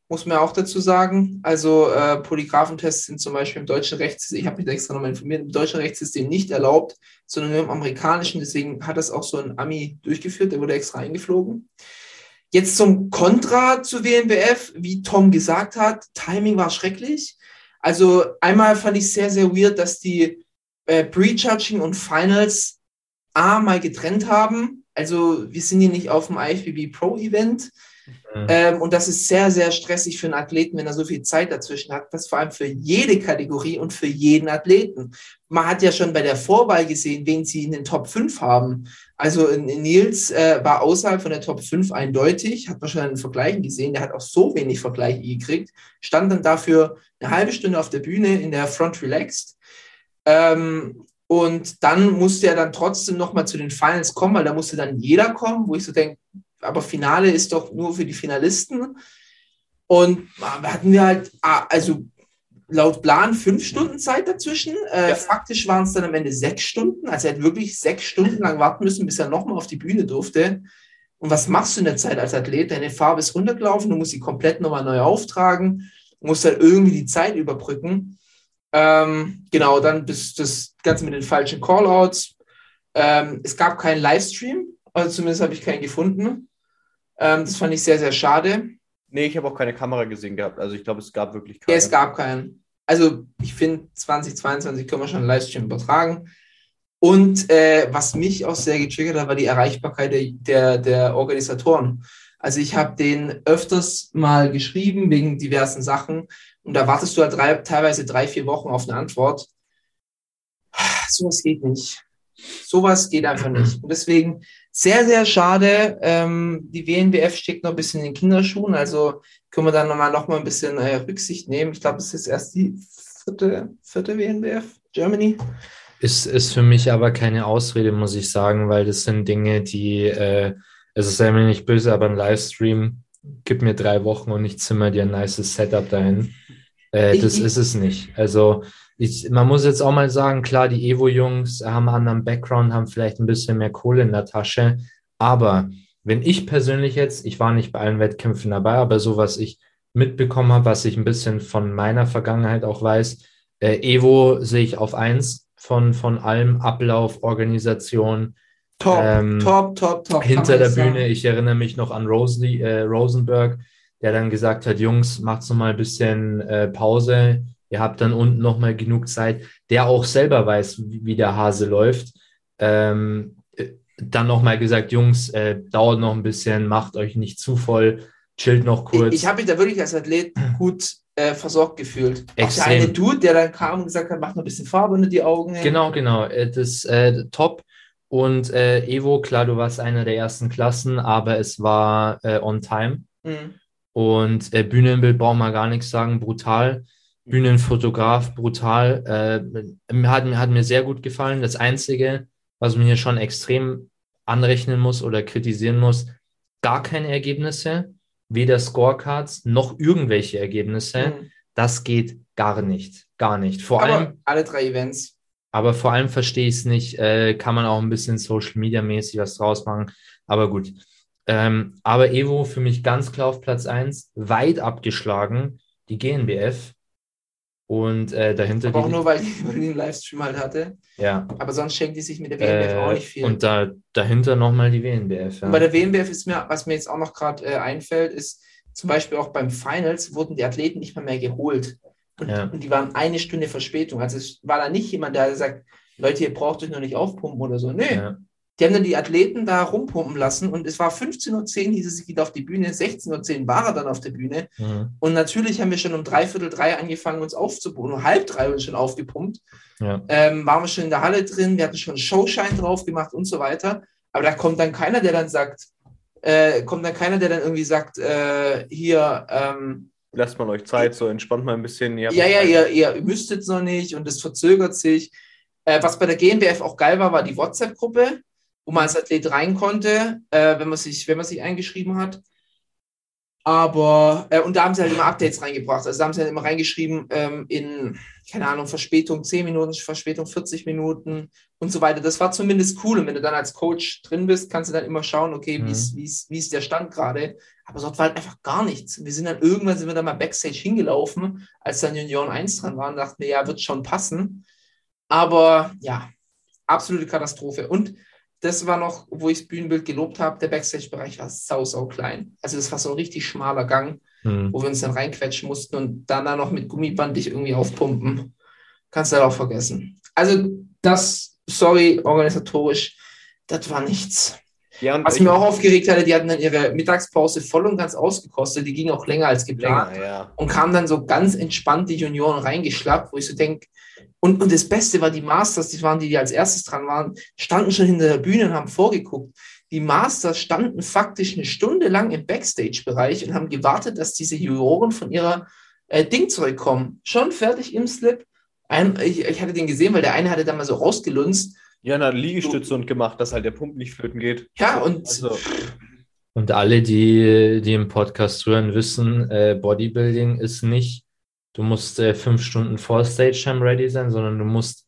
muss man auch dazu sagen. Also äh, Polygraphentests sind zum Beispiel im deutschen Rechtssystem, ich habe mich da extra nochmal informiert, im deutschen Rechtssystem nicht erlaubt, sondern nur im amerikanischen. Deswegen hat das auch so ein Ami durchgeführt, der wurde extra eingeflogen. Jetzt zum Kontra zu WNBF, wie Tom gesagt hat, Timing war schrecklich. Also einmal fand ich sehr, sehr weird, dass die äh, Pre-Judging und Finals A mal getrennt haben. Also wir sind hier nicht auf dem IFBB Pro Event. Mhm. Ähm, und das ist sehr, sehr stressig für einen Athleten, wenn er so viel Zeit dazwischen hat. Das vor allem für jede Kategorie und für jeden Athleten. Man hat ja schon bei der Vorwahl gesehen, wen sie in den Top 5 haben. Also in, in Nils äh, war außerhalb von der Top 5 eindeutig, hat man schon einen Vergleich gesehen, der hat auch so wenig Vergleiche gekriegt, stand dann dafür eine halbe Stunde auf der Bühne in der Front Relaxed. Ähm, und dann musste er dann trotzdem nochmal zu den Finals kommen, weil da musste dann jeder kommen, wo ich so denke, aber Finale ist doch nur für die Finalisten. Und da hatten wir halt, ah, also laut Plan fünf Stunden Zeit dazwischen. Äh, Ja. Faktisch waren es dann am Ende sechs Stunden. Also er hat wirklich sechs Stunden lang warten müssen, bis er nochmal auf die Bühne durfte. Und was machst du in der Zeit als Athlet? Deine Farbe ist runtergelaufen, du musst sie komplett nochmal neu auftragen, du musst halt irgendwie die Zeit überbrücken. Ähm, genau, dann bis das Ganze mit den falschen Callouts. Ähm, es gab keinen Livestream, also zumindest habe ich keinen gefunden. Ähm, das fand ich sehr, sehr schade. Nee, ich habe auch keine Kamera gesehen gehabt. Also ich glaube, es gab wirklich Ja, keine. es gab keinen. Also ich finde, 2022 können wir schon einen Livestream übertragen. Und äh, was mich auch sehr getriggert hat, war die Erreichbarkeit der, der, der Organisatoren. Also ich habe den öfters mal geschrieben wegen diversen Sachen und da wartest du halt drei, teilweise drei, vier Wochen auf eine Antwort. Sowas geht nicht. Sowas geht einfach nicht. Und deswegen sehr, sehr schade. Ähm, die WNBF steckt noch ein bisschen in den Kinderschuhen. Also können wir dann nochmal noch mal ein bisschen äh, Rücksicht nehmen. Ich glaube, es ist erst die vierte, vierte WNBF, Germany. Ist, ist für mich aber keine Ausrede, muss ich sagen, weil das sind Dinge, die, äh, es ist ja mir nicht böse, aber ein Livestream, gib mir drei Wochen und ich zimmer dir ein nices Setup dahin. Äh, das ich- ist es nicht. Also ich, man muss jetzt auch mal sagen, klar, die Evo-Jungs haben einen anderen Background, haben vielleicht ein bisschen mehr Kohle in der Tasche, aber wenn ich persönlich jetzt, ich war nicht bei allen Wettkämpfen dabei, aber so was ich mitbekommen habe, was ich ein bisschen von meiner Vergangenheit auch weiß, äh, Evo sehe ich auf eins von, von allem Ablauf, Organisation, Top, Ähm, top, top, top. hinter der nicht sagen. Bühne. Ich erinnere mich noch an Rosalie, äh, Rosenberg, der dann gesagt hat, Jungs, macht's noch mal ein bisschen äh, Pause. Ihr habt dann unten noch mal genug Zeit. Der auch selber weiß, wie, wie der Hase läuft. Ähm, äh, dann noch mal gesagt, Jungs, äh, dauert noch ein bisschen, macht euch nicht zu voll, chillt noch kurz. Ich, ich habe mich da wirklich als Athlet gut äh, versorgt gefühlt. Auch der eine Dude, der dann kam und gesagt hat, mach noch ein bisschen Farbe unter die Augen. Genau, genau. Äh, Das äh, top. Und äh, Evo, klar, du warst einer der ersten Klassen, aber es war äh, on time. Mhm. Und Bühnenbild braucht man gar nichts sagen, brutal. Bühnenfotograf, brutal. Äh, hat, mir hat mir sehr gut gefallen. Das Einzige, was man hier schon extrem anrechnen muss oder kritisieren muss, gar keine Ergebnisse, weder Scorecards noch irgendwelche Ergebnisse. Mhm. Das geht gar nicht. Gar nicht. Vor Aber allem, alle drei Events. aber vor allem verstehe ich es nicht, äh, kann man auch ein bisschen Social Media mäßig was draus machen. Aber gut. Ähm, aber Evo für mich ganz klar auf Platz 1, weit abgeschlagen, die GNBF. Und äh, dahinter Aber auch nur, weil die einen Livestream halt hatte. ja, Aber sonst schenkt die sich mit der WNBF auch äh, nicht viel. und da, dahinter nochmal die WNBF. Ja. Und bei der WNBF ist mir, was mir jetzt auch noch gerade äh, einfällt, ist zum Beispiel auch beim Finals wurden die Athleten nicht mal mehr geholt. Und, Ja. und die waren eine Stunde Verspätung. Also es war da nicht jemand, der sagt, Leute, ihr braucht euch noch nicht aufpumpen oder so. Nee, ja. Die haben dann die Athleten da rumpumpen lassen und es war 15.10 Uhr, hieß es, geht auf die Bühne, 16.10 Uhr war er dann auf der Bühne. Mhm. Und natürlich haben wir schon um dreiviertel drei angefangen, uns aufzupumpen, um halb drei uns schon aufgepumpt. Ja. Ähm, waren wir schon in der Halle drin, wir hatten schon einen Showschein drauf gemacht und so weiter. Aber da kommt dann keiner, der dann sagt, äh, kommt dann keiner, der dann irgendwie sagt, äh, hier, ähm, Lasst mal euch Zeit, so entspannt mal ein bisschen. Ja, ja, ihr, ihr müsstet es noch nicht und es verzögert sich. Äh, was bei der GmbF auch geil war, war die WhatsApp-Gruppe, wo man als Athlet rein konnte, äh, wenn, man sich, wenn man sich eingeschrieben hat. Aber, äh, und da haben sie halt immer Updates reingebracht. Also da haben sie halt immer reingeschrieben, ähm, in, keine Ahnung, Verspätung 10 Minuten, Verspätung 40 Minuten und so weiter. Das war zumindest cool. Und wenn du dann als Coach drin bist, kannst du dann immer schauen, okay, Mhm. wie ist, wie ist, wie ist der Stand gerade. Aber dort war halt einfach gar nichts. Wir sind dann irgendwann sind wir dann mal Backstage hingelaufen, als dann Junioren 1 dran waren, dachten wir, ja, wird schon passen. Aber ja, absolute Katastrophe. Und das war noch, wo ich das Bühnenbild gelobt habe, der Backstage-Bereich war sau, sau klein. Also das war so ein richtig schmaler Gang, Mhm. wo wir uns dann reinquetschen mussten und dann, dann noch mit Gummiband dich irgendwie aufpumpen. Kannst du halt auch vergessen. Also das, sorry, organisatorisch, das war nichts. Ja, und Was ich- mir auch aufgeregt hatte, die hatten dann ihre Mittagspause voll und ganz ausgekostet. Die ging auch länger als geplant länger, ja. und kamen dann so ganz entspannt die Junioren reingeschlappt, wo ich so denke, und, und das Beste war, die Masters, die waren die, die als erstes dran waren, standen schon hinter der Bühne und haben vorgeguckt. Die Masters standen faktisch eine Stunde lang im Backstage-Bereich und haben gewartet, dass diese Juroren von ihrer äh, Ding zurückkommen. Schon fertig im Slip. Ein, ich, ich hatte den gesehen, weil der eine hatte da mal so rausgelunzt. Ja, na, Liegestütze und gemacht, dass halt der Pump nicht flöten geht. Ja, und Also, Und alle, die, die im Podcast hören, wissen, äh, Bodybuilding ist nicht, du musst äh, fünf Stunden vor Stage Time ready sein, sondern du musst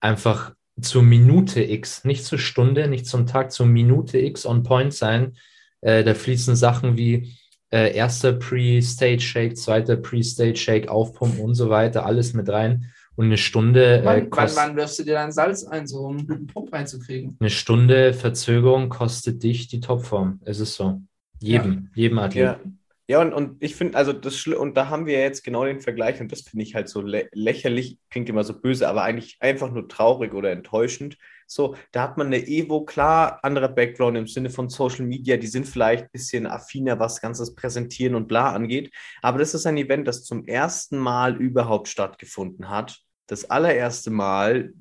einfach zur Minute X, nicht zur Stunde, nicht zum Tag, zur Minute X on point sein. Äh, da fließen Sachen wie äh, erster Pre-Stage Shake, zweiter Pre-Stage Shake, Aufpumpen und so weiter, alles mit rein. Und eine Stunde, äh, wann, wann, wann wirfst du dir dein Salz ein, so um einen Pump reinzukriegen? eine Stunde Verzögerung kostet dich die Topform. Es ist so. Jedem, jedem Athlet. ja. Ja, und, und ich finde, also das und da haben wir jetzt genau den Vergleich, und das finde ich halt so lä lächerlich, klingt immer so böse, aber eigentlich einfach nur traurig oder enttäuschend. So, da hat man eine Evo, klar, anderer Background im Sinne von Social Media, die sind vielleicht ein bisschen affiner, was ganzes Präsentieren und bla angeht. Aber das ist ein Event, das zum ersten Mal überhaupt stattgefunden hat. Das allererste Mal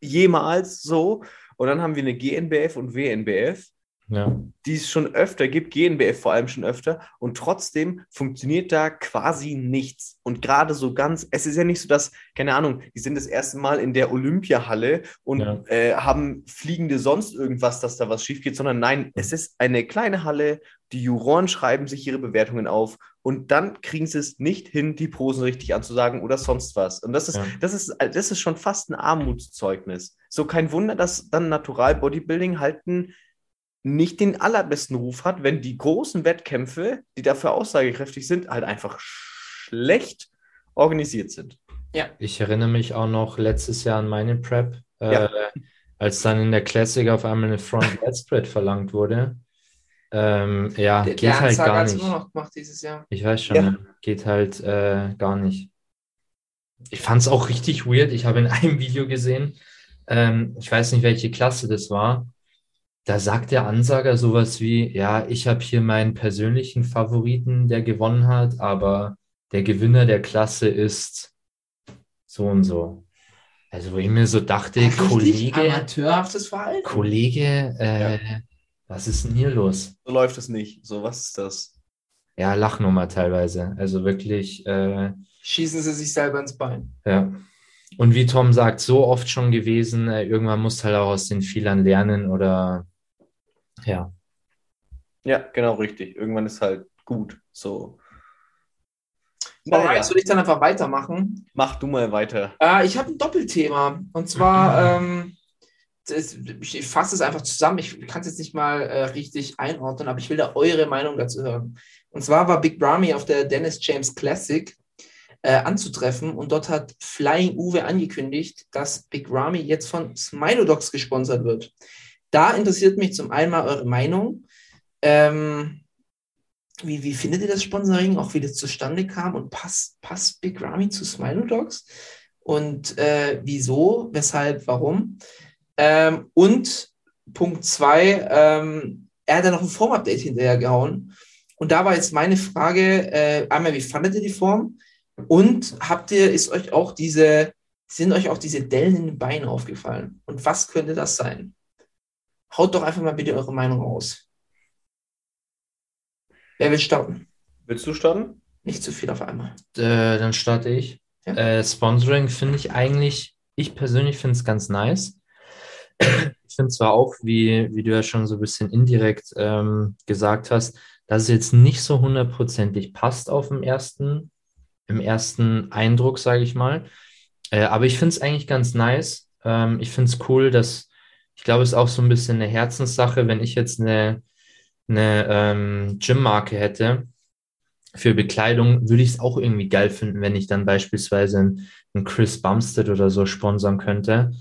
jemals so. Und dann haben wir eine GNBF und WNBF Ja. die es schon öfter gibt, GNBF vor allem schon öfter, und trotzdem funktioniert da quasi nichts. Und gerade so ganz, es ist ja nicht so, dass, keine Ahnung, die sind das erste Mal in der Olympiahalle und Ja. äh, haben fliegende sonst irgendwas, dass da was schief geht, sondern nein, es ist eine kleine Halle, die Juroren schreiben sich ihre Bewertungen auf und dann kriegen sie es nicht hin, die Posen richtig anzusagen oder sonst was. Und das ist, Ja. das ist, das ist schon fast ein Armutszeugnis. So kein Wunder, dass dann Natural Bodybuilding halten nicht den allerbesten Ruf hat, wenn die großen Wettkämpfe, die dafür aussagekräftig sind, halt einfach schlecht organisiert sind. Ich erinnere mich auch noch letztes Jahr an meine Prep, äh, Ja. als dann in der Classic auf einmal eine Front Lat Spread verlangt wurde. Ähm, ja, Der, geht der halt gar nicht. immer noch gemacht dieses Jahr. Ich weiß schon, Ja. ja. geht halt äh, gar nicht. Ich fand es auch richtig weird. Ich habe in einem Video gesehen, ähm, ich weiß nicht, welche Klasse das war. Da sagt der Ansager sowas wie, ja, ich habe hier meinen persönlichen Favoriten, der gewonnen hat, aber der Gewinner der Klasse ist so und so. Also wo ich mir so dachte, Richtig Kollege, Amateurhaftes Verhalten. Kollege, äh, was ist denn hier los? So läuft es nicht. So, was ist das? Ja, Lachnummer teilweise. Also wirklich, äh, Schießen sie sich selber ins Bein. Ja. Und wie Tom sagt, so oft schon gewesen, äh, irgendwann musst halt auch aus den Fehlern lernen oder ja. Ja, genau richtig. Irgendwann ist halt gut. So. Alright, Naja, soll ich dann einfach weitermachen? mach du mal weiter. Äh, ich habe ein Doppelthema. Und zwar, ähm, das, ich, fasse es einfach zusammen. Ich kann es jetzt nicht mal äh, richtig einordnen, aber ich will da eure Meinung dazu hören. Und zwar war Big Brahmi auf der Dennis James Classic äh, anzutreffen und dort hat Flying Uwe angekündigt, dass Big Ramy jetzt von Smilodogs gesponsert wird. Da interessiert mich zum einen mal eure Meinung. Ähm, wie, wie findet ihr das Sponsoring, auch wie das zustande kam und passt, passt Big Ramy zu Smilodogs? Und äh, wieso, weshalb, warum? Ähm, und Punkt zwei, ähm, er hat ja noch ein Form-Update hinterher gehauen. Und da war jetzt meine Frage, äh, einmal, wie fandet ihr die Form? Und habt ihr, ist euch auch diese, sind euch auch diese Dellen in den Beinen aufgefallen? Und was könnte das sein? Haut doch einfach mal bitte eure Meinung raus. Wer will starten? Willst du starten? Nicht zu viel auf einmal. Äh, dann starte ich. Ja. Äh, Sponsoring finde ich eigentlich, ich persönlich finde es ganz nice. Ich finde zwar auch, wie, wie du ja schon so ein bisschen indirekt ähm, gesagt hast, dass es jetzt nicht so hundertprozentig passt auf dem ersten, im ersten Eindruck, sage ich mal. Äh, aber ich finde es eigentlich ganz nice. Ähm, ich finde es cool, dass, ich glaube, es ist auch so ein bisschen eine Herzenssache, wenn ich jetzt eine, eine ähm, Gym-Marke hätte für Bekleidung, würde ich es auch irgendwie geil finden, wenn ich dann beispielsweise einen, Chris Bumstead oder so sponsern könnte.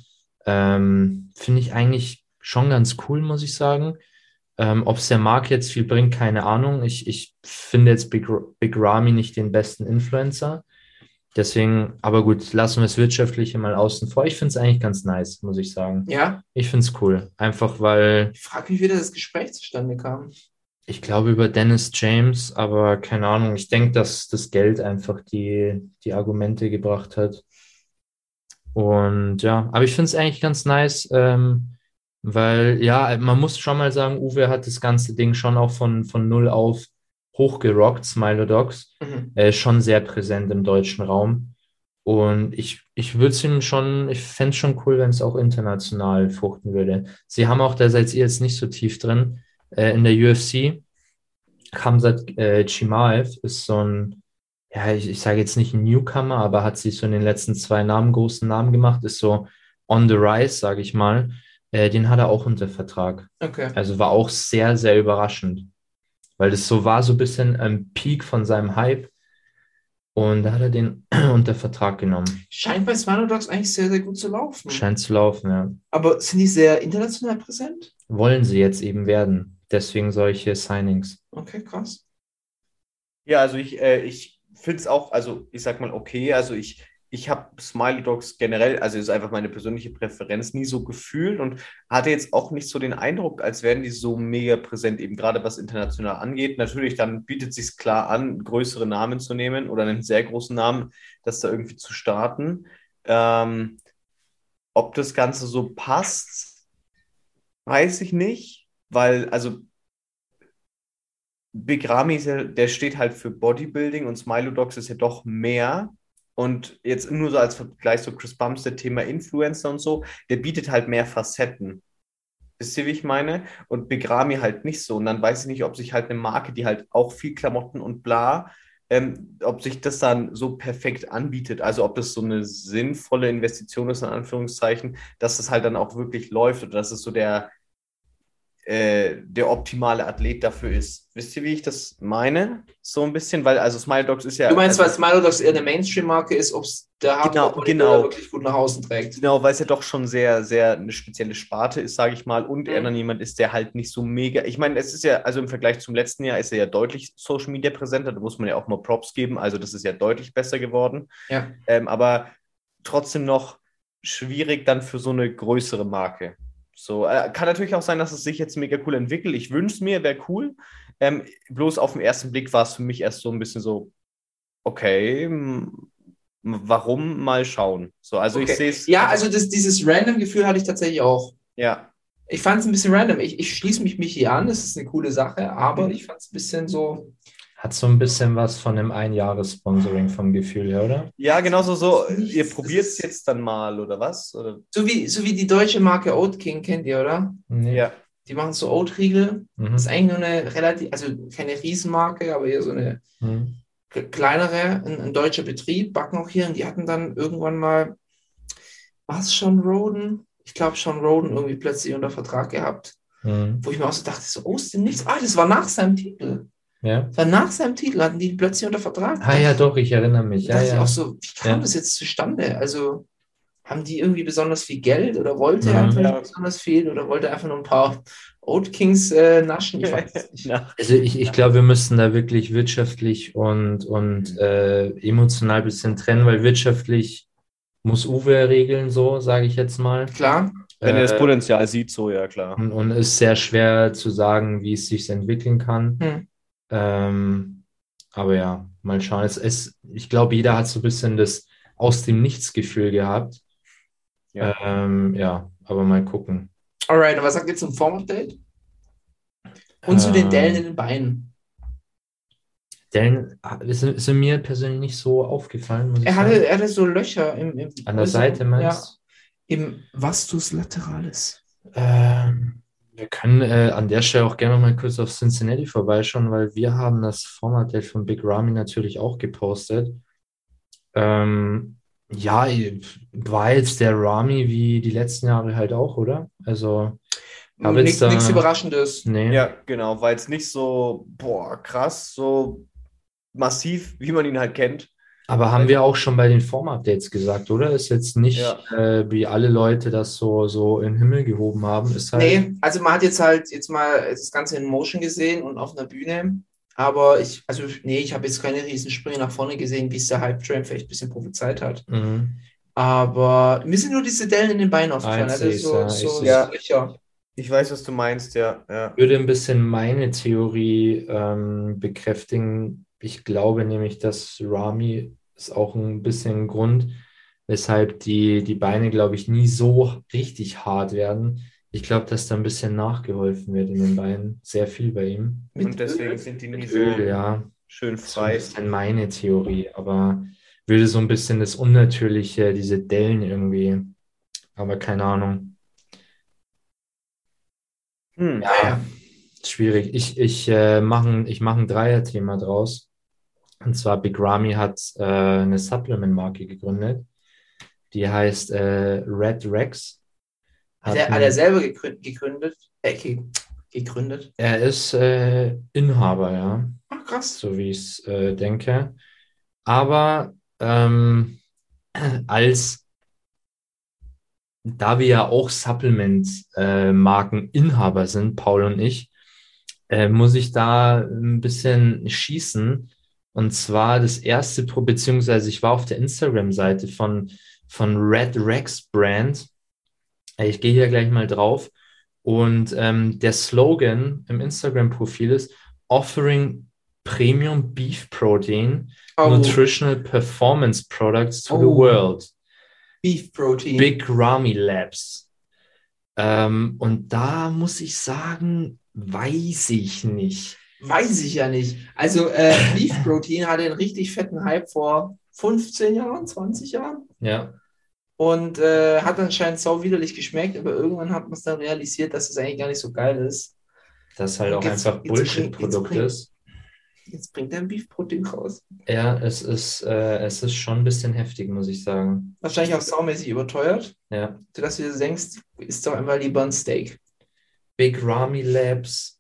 Ähm, Finde ich eigentlich schon ganz cool, muss ich sagen. Ähm, Ob es der Markt jetzt viel bringt, keine Ahnung. Ich, ich finde jetzt Big, Big Ramy nicht den besten Influencer. Deswegen, aber gut, lassen wir das Wirtschaftliche mal außen vor. Ich finde es eigentlich ganz nice, muss ich sagen. Ja, Ich finde es cool. Einfach weil ich frage mich, wie das Gespräch zustande kam. ich glaube über Dennis James, aber keine Ahnung. Ich denke, dass das Geld einfach die, die Argumente gebracht hat. Und ja, aber ich finde es eigentlich ganz nice, ähm, weil ja, man muss schon mal sagen, Uwe hat das ganze Ding schon auch von, von null auf hochgerockt, Smilodogs. Mhm. Er ist schon sehr präsent im deutschen Raum. Und ich, ich würde es ihm schon, ich fände es schon cool, wenn es auch international fruchten würde. Sie haben auch, da seid ihr jetzt nicht so tief drin, äh, in der UFC, Khamzat äh, Chimaev ist so ein, ja, ich, ich sage jetzt nicht ein Newcomer, aber hat sich so in den letzten zwei Namen großen Namen gemacht, ist so on the rise, sage ich mal. Äh, den hat er auch unter Vertrag. Okay. Also war auch sehr, sehr überraschend. Weil das so war, so ein bisschen am Peak von seinem Hype. Und da hat er den unter Vertrag genommen. Scheint bei Smanodogs eigentlich sehr, sehr gut zu laufen. Scheint zu laufen, ja. Aber sind die sehr international präsent? Wollen sie jetzt eben werden. Deswegen solche Signings. Okay, krass. Ja, also ich, äh, ich finde es auch, also ich sag mal, okay, also ich, ich habe Smiley Dogs generell, also ist einfach meine persönliche Präferenz, nie so gefühlt und hatte jetzt auch nicht so den Eindruck, als wären die so mega präsent, eben gerade was international angeht. Natürlich, dann bietet sich klar an, größere Namen zu nehmen oder einen sehr großen Namen, das da irgendwie zu starten. Ähm, ob das Ganze so passt, weiß ich nicht, weil, also Big Ramy der steht halt für Bodybuilding und Smilodogs ist ja doch mehr. Und jetzt nur so als Vergleich so Chris Bumstead, Thema Influencer und so, der bietet halt mehr Facetten. Wisst ihr, wie ich meine? Und Big Ramy halt nicht so. Und dann weiß ich nicht, ob sich halt eine Marke, die halt auch viel Klamotten und bla, ähm, ob sich das dann so perfekt anbietet. Also ob das so eine sinnvolle Investition ist, in Anführungszeichen, dass das halt dann auch wirklich läuft oder dass es so der, äh, der optimale Athlet dafür ist. Wisst ihr, wie ich das meine? So ein bisschen, weil also Smile Dogs ist ja. Du meinst, also, weil Smanodogs eher eine Mainstream-Marke ist, ob es der Genau, Hardcore genau. wirklich gut nach außen trägt. Genau, weil es ja doch schon sehr, sehr eine spezielle Sparte ist, sage ich mal, und er Mhm. dann jemand ist, der halt nicht so mega. Ich meine, es ist ja, also im Vergleich zum letzten Jahr ist er ja deutlich Social Media präsenter, da muss man ja auch mal Props geben, also das ist ja deutlich besser geworden. Ja. Ähm, aber trotzdem noch schwierig dann für so eine größere Marke. So, äh, kann natürlich auch sein, dass es sich jetzt mega cool entwickelt. Ich wünsche es mir, wäre cool. Ähm, bloß auf den ersten Blick war es für mich erst so ein bisschen so, okay, warum mal schauen? So, also ich Okay. sehe es. Ja, also das, dieses Random-Gefühl hatte ich tatsächlich auch. Ja, Ich fand es ein bisschen random. Ich, ich schließe mich mich hier an, das ist eine coole Sache, aber Mhm. ich fand es ein bisschen so. Hat so ein bisschen was von einem Einjahres-Sponsoring vom Gefühl her, oder? ja, genauso so. Ihr probiert es jetzt dann mal, oder was? Oder? So wie, so wie die deutsche Marke Oat King, kennt ihr, oder? Nee. Ja, Die machen so Oat-Riegel. Mhm. Das ist eigentlich nur eine relativ, also keine Riesenmarke, aber eher so eine Mhm. kleinere, ein, ein deutscher Betrieb, backen auch hier und die hatten dann irgendwann mal, war es schon Roden? Ich glaube schon Roden irgendwie plötzlich unter Vertrag gehabt, Mhm. wo ich mir auch so dachte, so, oh, ist denn nichts? Ah, das war nach seinem Titel. Ja. War nach seinem Titel, hatten die plötzlich unter Vertrag. Ah ja, doch, ich erinnere mich. Ja, ja. auch so, wie kam Ja. das jetzt zustande? Also haben die irgendwie besonders viel Geld oder wollte Mhm. er einfach Ja. nicht besonders viel oder wollte er einfach nur ein paar Oat Kings äh, naschen? Ich weiß es nicht. Also ich, ich glaube, wir müssen da wirklich wirtschaftlich und, und äh, emotional ein bisschen trennen, weil wirtschaftlich muss Uwe regeln, so sage ich jetzt mal. Klar, Wenn er das Äh, Potenzial sieht, so, ja klar. und, und ist sehr schwer zu sagen, wie es sich entwickeln kann. Hm. Ähm, aber ja, mal schauen. Es, es, ich glaube, jeder hat so ein bisschen das aus dem Nichts-Gefühl gehabt. Ja. Ähm, ja, aber mal gucken. Alright, und was sagt ihr zum Form-Update? Und zu den Ähm, Dellen in den Beinen. Dellen ist, ist mir persönlich nicht so aufgefallen, Er sagen. hatte, er hatte so Löcher im, im An der also, Seite meinst Ja, im Vastus lateralis. Ähm, wir können äh, an der Stelle auch gerne mal kurz auf Cincinnati vorbeischauen, weil wir haben das Format von Big Ramy natürlich auch gepostet. Ähm, ja, war jetzt der Ramy wie die letzten Jahre halt auch, oder? Also, jetzt da, nichts Überraschendes. nee, Ja, genau, war jetzt nicht so, boah, krass, so massiv, wie man ihn halt kennt. Aber haben wir auch schon bei den Form-Updates gesagt, oder? Ist jetzt nicht, Ja. äh, wie alle Leute das so, so in den Himmel gehoben haben, ist halt, Nee, also man hat jetzt halt jetzt mal das Ganze in Motion gesehen und auf einer Bühne. Aber ich, also nee, ich habe jetzt keine riesen Sprünge nach vorne gesehen, wie es der Hype-Train vielleicht ein bisschen prophezeit hat. Mhm. Aber mir sind nur diese Dellen in den Beinen aufgefallen. Also so, ja, so, es. Löcher. Ich weiß, was du meinst, ja. ja. würde ein bisschen meine Theorie ähm, bekräftigen. Ich glaube nämlich, dass Rami ist auch ein bisschen ein Grund, weshalb die, die Beine, glaube ich, nie so richtig hart werden. Ich glaube, dass da ein bisschen nachgeholfen wird in den Beinen. Sehr viel bei ihm. Mit Und deswegen Öl. sind die nie Mit so Öl, ja. schön So ein frei. bisschen meine Theorie, aber würde so ein bisschen das Unnatürliche, diese Dellen irgendwie, aber keine Ahnung. Hm. Ja, Schwierig. Ich, ich äh, mache ein, ich mach ein Dreier-Thema draus. Und zwar Big Ramy hat äh, eine Supplement-Marke gegründet. Die heißt äh, Red Rex. Hat Hat er, hat er selber gegründet? Äh, ge- gegründet? er ist äh, Inhaber, ja. Ach, krass. so wie ich es äh, denke. Aber ähm, als da wir ja auch Supplement-Marken-Inhaber sind, Paul und ich, äh, muss ich da ein bisschen schießen. Und zwar das erste, Pro beziehungsweise ich war auf der Instagram-Seite von, von Red Rex Brand. Ich gehe hier gleich mal drauf. Und ähm, der Slogan im Instagram-Profil ist Offering Premium Beef Protein Oh, Nutritional Performance Products to the Oh. World. Beef Protein. Big Ramy Labs. Ähm, und da muss ich sagen, weiß ich nicht. Weiß ich ja nicht. Also äh, Beef Protein hatte einen richtig fetten Hype vor 15 Jahren, 20 Jahren. Ja, Und äh, hat anscheinend sau widerlich geschmeckt, aber irgendwann hat man es dann realisiert, dass es eigentlich gar nicht so geil ist. das halt auch Jetzt- einfach Bullshit-Produkt ist. Jetzt bringt er ein Beef Protein raus. Ja, es ist, äh, es ist schon ein bisschen heftig, muss ich sagen. Wahrscheinlich auch saumäßig überteuert, Ja. sodass du dir denkst, ist doch einfach lieber ein Steak. Big Ramy Labs,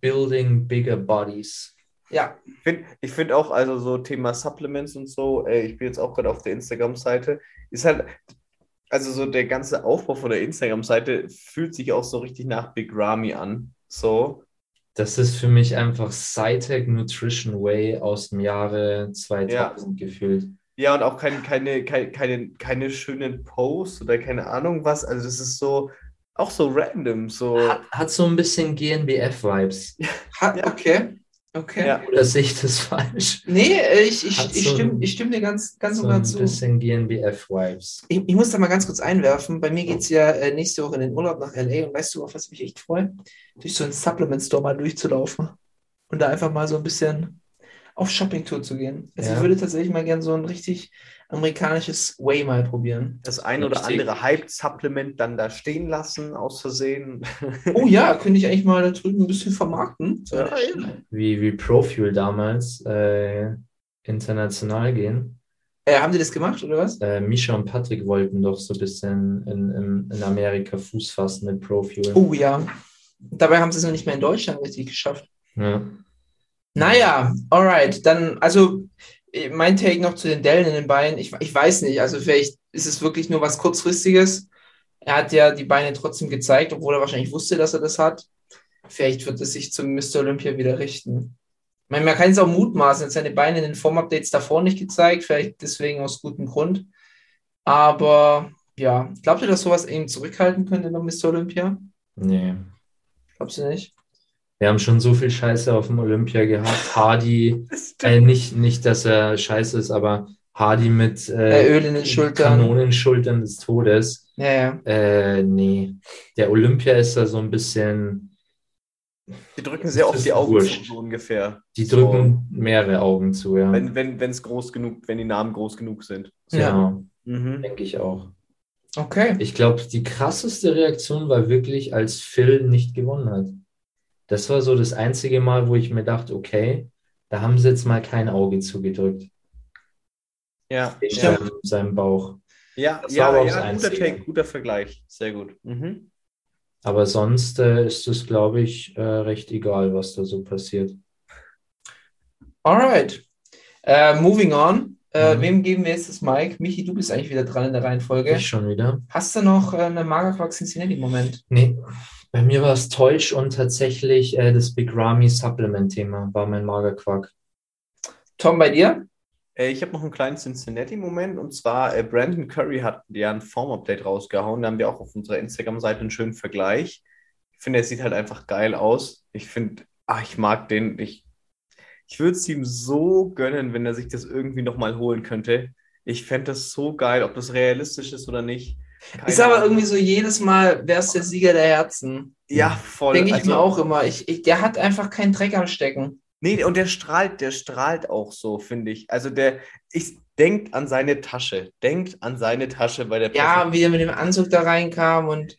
Building Bigger Bodies. Ja, Find, ich finde auch, also so Thema Supplements und so, äh, ich bin jetzt auch gerade auf der Instagram-Seite, ist halt, also so der ganze Aufbau von der Instagram-Seite fühlt sich auch so richtig nach Big Ramy an. So. Das ist für mich einfach Cytec Nutrition Way aus dem Jahre 2000 gefühlt. Ja, und auch kein, keine, keine, keine, keine schönen Posts oder keine Ahnung was. Also das ist so, auch so random. So. Hat, hat so ein bisschen GNBF-Vibes. Ja. okay. Okay. Ja. Oder sehe ich das falsch? Nee, äh, ich, ich, ich, so stimme, ein- ich stimme dir ganz, ganz So und gar ein zu. bisschen GNBF-Vibes. Ich, ich muss da mal ganz kurz einwerfen. Bei mir geht es ja äh, nächste Woche in den Urlaub nach LA und weißt du, auf was ich mich echt freue? Durch so einen Supplement-Store mal durchzulaufen und da einfach mal so ein bisschen auf Shopping-Tour zu gehen. Also Ja. ich würde tatsächlich mal gern so ein richtig amerikanisches Way mal probieren. Das ein oder Richtig. andere Hype-Supplement dann da stehen lassen, aus Versehen. Oh ja, könnte ich eigentlich mal da drüben ein bisschen vermarkten. Ja. Wie, wie Profuel damals äh, international gehen. äh, haben die das gemacht oder was? Äh, Misha und Patrick wollten doch so ein bisschen in, in, in Amerika Fuß fassen mit Profuel. Oh ja. Dabei haben sie es noch nicht mehr in Deutschland richtig geschafft. Ja. Naja, alright. Dann, also mein Take noch zu den Dellen in den Beinen. Ich, ich weiß nicht, also vielleicht ist es wirklich nur was Kurzfristiges. Er hat ja die Beine trotzdem gezeigt, obwohl er wahrscheinlich wusste, dass er das hat. Vielleicht wird es sich zum Mr. Olympia wieder richten. Ich meine, man kann es auch mutmaßen, er hat seine Beine in den Form-Updates davor nicht gezeigt, vielleicht deswegen aus gutem Grund. Aber ja, glaubt ihr, dass sowas eben zurückhalten könnte bei Mr. Olympia? Nee. Glaubst du nicht? Wir haben schon so viel Scheiße auf dem Olympia gehabt. Hardy, äh, nicht, nicht, dass er scheiße ist, aber Hardy mit Äh, äh, Öl in den Schultern. Kanonenschultern des Todes. Ja, ja. Äh, nee. Der Olympia ist da so ein bisschen, Die drücken sehr oft die Augen wurscht. zu, so ungefähr. die So, drücken mehrere Augen zu, ja. Wenn, wenn, wenn es groß genug, wenn die Namen groß genug sind. Ja. Genau, Mhm. denke ich auch. Okay. Ich glaube, die krasseste Reaktion war wirklich, als Phil nicht gewonnen hat. Das war so das einzige Mal, wo ich mir dachte, okay, da haben sie jetzt mal kein Auge zugedrückt. Ja, In ja, seinem, seinem Bauch. ja, Das war ja, aber auch ja, das guter. Take, guter Vergleich. Sehr gut. Mhm. Aber sonst äh, ist es, glaube ich, äh, recht egal, was da so passiert. Alright. Äh, moving on. Äh, Mhm. Wem geben wir jetzt das Mic? Michi, du bist eigentlich wieder dran in der Reihenfolge. Ich schon wieder. Hast du noch äh, einen Magerquark Cincinnati-Moment? Nee, bei mir war es Teutsch und tatsächlich äh, das Big Ramy Supplement-Thema war mein Magerquark. Tom, bei dir? Äh, ich habe noch einen kleinen Cincinnati-Moment und zwar äh, Brandon Curry hat ja ein Form-Update rausgehauen. Da haben wir auch auf unserer Instagram-Seite einen schönen Vergleich. Ich finde, er sieht halt einfach geil aus. Ich finde, ah, ich mag den. Ich, ich würde es ihm so gönnen, wenn er sich das irgendwie nochmal holen könnte. Ich fände das so geil, ob das realistisch ist oder nicht. Keine Ist aber Ahnung. irgendwie so jedes Mal, wer ist der Sieger der Herzen? Ja, voll. Denke ich Also- mir auch immer. Ich, ich, der hat einfach keinen Dreck am Stecken. Nee, und der strahlt, der strahlt auch so, finde ich. Also der, ich denkt an seine Tasche, denkt an seine Tasche bei der Ja, wie er mit dem Anzug da reinkam und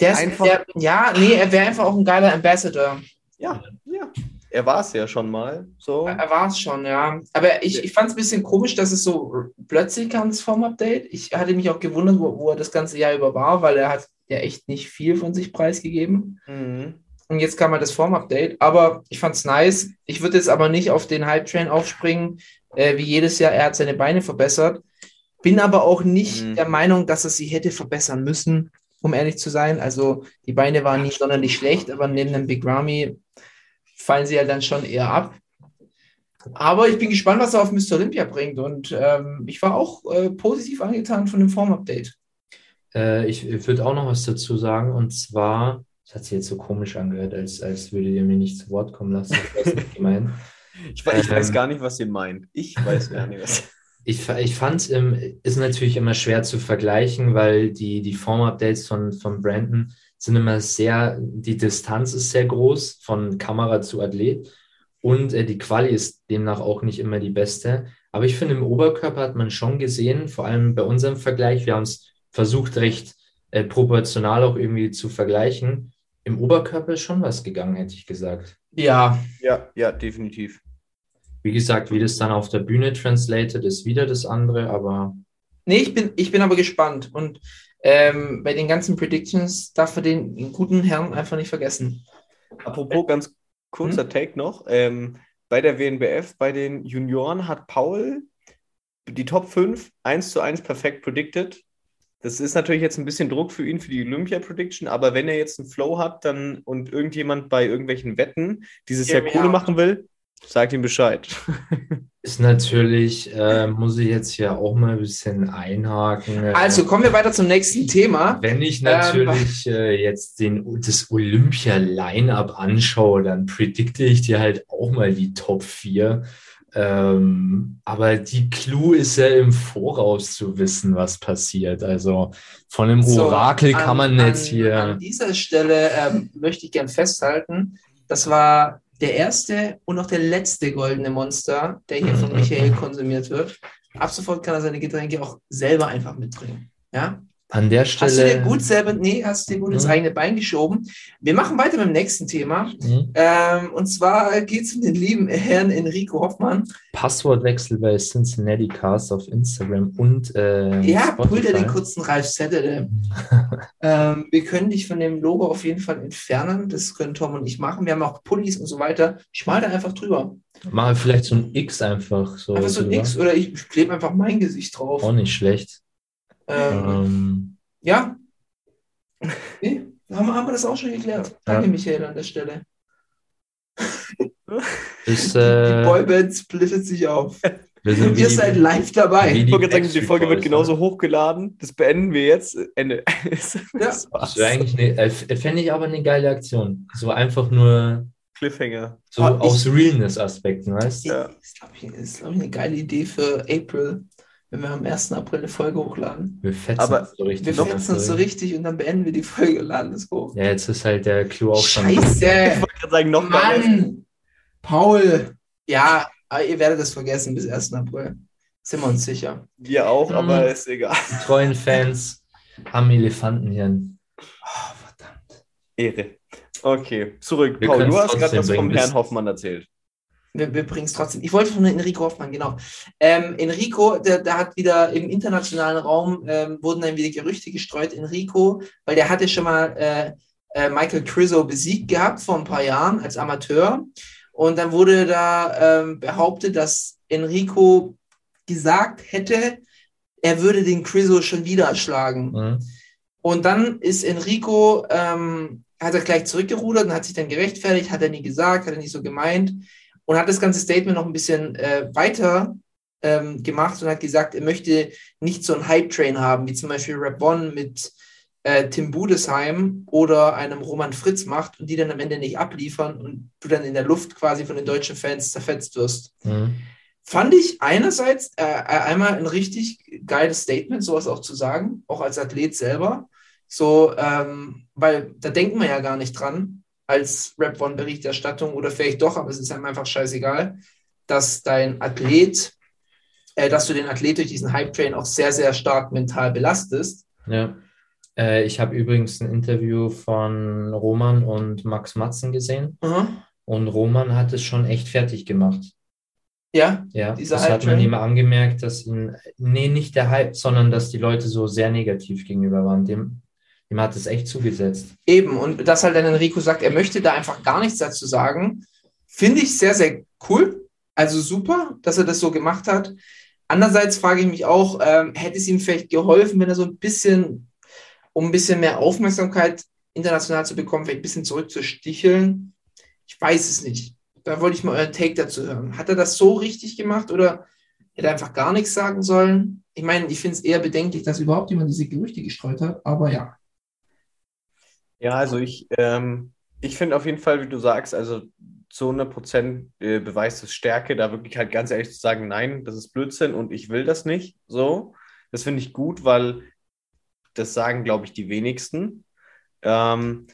der ist, Einfach- der, ja, nee, er wäre einfach auch ein geiler Ambassador. ja, ja. Er war es ja schon mal. So. Er war es schon, ja. Aber ich, ich fand es ein bisschen komisch, dass es so plötzlich kam, das Form-Update. Ich hatte mich auch gewundert, wo, wo er das ganze Jahr über war, weil er hat ja echt nicht viel von sich preisgegeben. Mhm. Und jetzt kam halt das Form-Update. Aber ich fand es nice. Ich würde jetzt aber nicht auf den Hype-Train aufspringen, äh, wie jedes Jahr. Er hat seine Beine verbessert. Bin aber auch nicht Mhm. der Meinung, dass er sie hätte verbessern müssen, um ehrlich zu sein. Also die Beine waren nicht sonderlich schlecht, aber neben dem Big Ramy fallen sie halt dann schon eher ab. Aber ich bin gespannt, was er auf Mr. Olympia bringt. Und ähm, ich war auch äh, positiv angetan von dem Form-Update. Äh, ich ich würde auch noch was dazu sagen und zwar, das hat sich jetzt so komisch angehört, als, als würdet ihr mir nicht zu Wort kommen lassen. Ich weiß nicht gemeint. Ich, ich weiß Ähm. gar nicht, was ihr meint. Ich weiß gar nicht, was. Ich, ich fand ähm, ist natürlich immer schwer zu vergleichen, weil die, die Form-Updates von, von Brandon sind immer sehr, die Distanz ist sehr groß von Kamera zu Athlet und äh, die Quali ist demnach auch nicht immer die beste. Aber ich finde, im Oberkörper hat man schon gesehen, vor allem bei unserem Vergleich, wir haben es versucht, recht äh, proportional auch irgendwie zu vergleichen. Im Oberkörper ist schon was gegangen, hätte ich gesagt. Ja, Ja, ja, definitiv. Wie gesagt, wie das dann auf der Bühne translated, ist wieder das andere, aber Nee, ich bin, ich bin aber gespannt. Und ähm, bei den ganzen Predictions darf man den guten Herrn einfach nicht vergessen. Apropos ganz kurzer Take noch. Ähm, bei der WNBF, bei den Junioren hat Paul die Top 5 1 zu 1 perfekt predicted. Das ist natürlich jetzt ein bisschen Druck für ihn für die Olympia-Prediction, aber wenn er jetzt einen Flow hat dann und irgendjemand bei irgendwelchen Wetten dieses Jahr Ja, Kohle ja. machen will, sagt ihm Bescheid. Ist natürlich, äh, muss ich jetzt hier auch mal ein bisschen einhaken. Äh, Also kommen wir weiter zum nächsten Thema. wenn ich natürlich äh, jetzt den, das Olympia-Line-Up anschaue, dann predikte ich dir halt auch mal die Top 4. Ähm, aber die Clou ist ja im Voraus zu wissen, was passiert. Also von einem So, Orakel kann an- man jetzt hier. An dieser Stelle ähm, möchte ich gern festhalten, das war der erste und auch der letzte goldene Monster, der hier von Michael konsumiert wird. Ab sofort kann er seine Getränke auch selber einfach mitbringen. Ja? An der Hast du dir Stelle. gut selber, nee, hast du dir gut ins Mhm. eigene Bein geschoben. Wir machen weiter mit dem nächsten Thema. Hm? Ähm, und zwar geht es um den lieben Herrn Enrico Hoffmann. Passwortwechsel bei Cincinnati Cast auf Instagram und äh, Ja, pult er Spotify. den kurzen Ralf Saturday. ähm, wir können dich von dem Logo auf jeden Fall entfernen. Das können Tom und ich machen. Wir haben auch Pullis und so weiter. Ich mal da einfach drüber. Mache vielleicht so ein X einfach so. Einfach so ein drüber. X oder ich klebe einfach mein Gesicht drauf. Auch nicht schlecht. Ähm, Ähm, ja. Nee, haben, haben wir das auch schon geklärt. Danke, Ja. Michael, an der Stelle. ist, Die äh, Boyband splittet sich auf. Wir Ihr die- seid live dabei. Ich die wollte gerade sagen, die Folge wird genauso ne? hochgeladen. Das beenden wir jetzt. Ende. Ja. das Das war's. wäre eigentlich eine, äh, fände ich aber eine geile Aktion. So einfach nur Cliffhanger. so Ah, ich- aus Realness-Aspekten, weißt du? Ja. Das ist, glaube ich, glaub ich, eine geile Idee für April, wenn wir am 1. April eine Folge hochladen. Wir fetzen Aber uns so richtig. Wir fetzen uns so richtig und dann beenden wir die Folge und laden es hoch. Ja, jetzt ist halt der Clou auch schon. Ich Scheiße! wollte gerade sagen, noch. Mann! Paul! Ja, ihr werdet es vergessen bis 1. April. Sind wir uns sicher. Wir auch, Mhm. aber ist egal. Die treuen Fans haben Elefantenhirn. Oh, verdammt. Ehre. Okay, zurück. Wir Paul, du hast gerade was vom Herrn Hoffmann erzählt. Wir, wir bringen es trotzdem. Ich wollte von Enrico Hoffmann, genau. Ähm, Enrico, der, der hat wieder im internationalen Raum, ähm, wurden dann wieder Gerüchte gestreut. Enrico, weil der hatte schon mal äh, äh, Michael Crizzo besiegt gehabt vor ein paar Jahren als Amateur. Und dann wurde da ähm, behauptet, dass Enrico gesagt hätte, er würde den Crizzo schon wieder schlagen. Mhm. Und dann ist Enrico, ähm, hat er gleich zurückgerudert und hat sich dann gerechtfertigt, hat er nie gesagt, hat er nicht so gemeint und hat das ganze Statement noch ein bisschen äh, weiter ähm, gemacht und hat gesagt, er möchte nicht so einen Hype-Train haben, wie zum Beispiel Rap One mit äh, Tim Budesheim oder einem Roman Fritz macht und die dann am Ende nicht abliefern und du dann in der Luft quasi von den deutschen Fans zerfetzt wirst. Mhm. Fand ich einerseits äh, äh, einmal ein richtig geiles Statement, sowas auch zu sagen, auch als Athlet selber. So, ähm, weil da denkt man ja gar nicht dran, als Rap One Berichterstattung oder vielleicht doch, aber es ist einem einfach scheißegal, dass dein Athlet, äh, dass du den Athlet durch diesen Hype-Train auch sehr, sehr stark mental belastest. Ja. Äh, ich habe übrigens ein Interview von Roman und Max Matzen gesehen Aha. und Roman hat es schon echt fertig gemacht. Ja, Ja, das hat man ihm angemerkt, dass ihn, nee, nicht der Hype, sondern dass die Leute so sehr negativ gegenüber waren. Dem, dem hat es echt zugesetzt. Eben, und dass halt dann Enrico sagt, er möchte da einfach gar nichts dazu sagen, finde ich sehr, sehr cool. Also super, dass er das so gemacht hat. Andererseits frage ich mich auch, ähm, hätte es ihm vielleicht geholfen, wenn er so ein bisschen, um ein bisschen mehr Aufmerksamkeit international zu bekommen, vielleicht ein bisschen zurückzusticheln? Ich weiß es nicht. Da wollte ich mal euren Take dazu hören. Hat er das so richtig gemacht oder hätte er einfach gar nichts sagen sollen? Ich meine, ich finde es eher bedenklich, dass überhaupt jemand diese Gerüchte gestreut hat, aber ja. Ja, also ich, ähm, ich finde auf jeden Fall, wie du sagst, also zu 100 Prozent äh, beweist es Stärke, da wirklich halt ganz ehrlich zu sagen, nein, das ist Blödsinn und ich will das nicht. So, das finde ich gut, weil das sagen, glaube ich, die wenigsten. Ähm,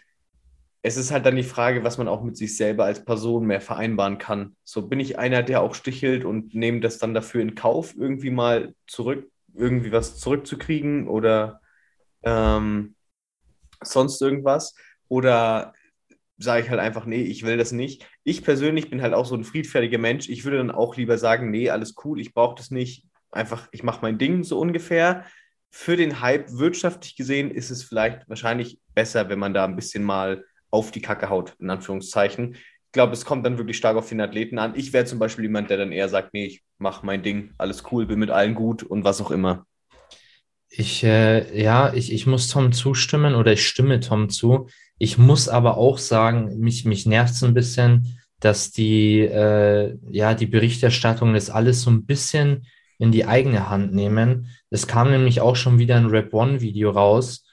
es ist halt dann die Frage, was man auch mit sich selber als Person mehr vereinbaren kann. So bin ich einer, der auch stichelt und nehme das dann dafür in Kauf, irgendwie mal zurück, irgendwie was zurückzukriegen oder ähm, sonst irgendwas. Oder sage ich halt einfach, nee, ich will das nicht. Ich persönlich bin halt auch so ein friedfertiger Mensch. Ich würde dann auch lieber sagen, nee, alles cool, ich brauche das nicht. Einfach, ich mache mein Ding so ungefähr. Für den Hype wirtschaftlich gesehen ist es vielleicht wahrscheinlich besser, wenn man da ein bisschen mal auf die Kacke haut, in Anführungszeichen. Ich glaube, es kommt dann wirklich stark auf den Athleten an. Ich wäre zum Beispiel jemand, der dann eher sagt, nee, ich mache mein Ding, alles cool, bin mit allen gut und was auch immer. Ich, äh, ja, ich, ich muss Tom zustimmen oder ich stimme Tom zu. Ich muss aber auch sagen, mich, mich nervt es ein bisschen, dass die, äh, ja, die Berichterstattung das alles so ein bisschen in die eigene Hand nehmen. Es kam nämlich auch schon wieder ein Rap One-Video raus.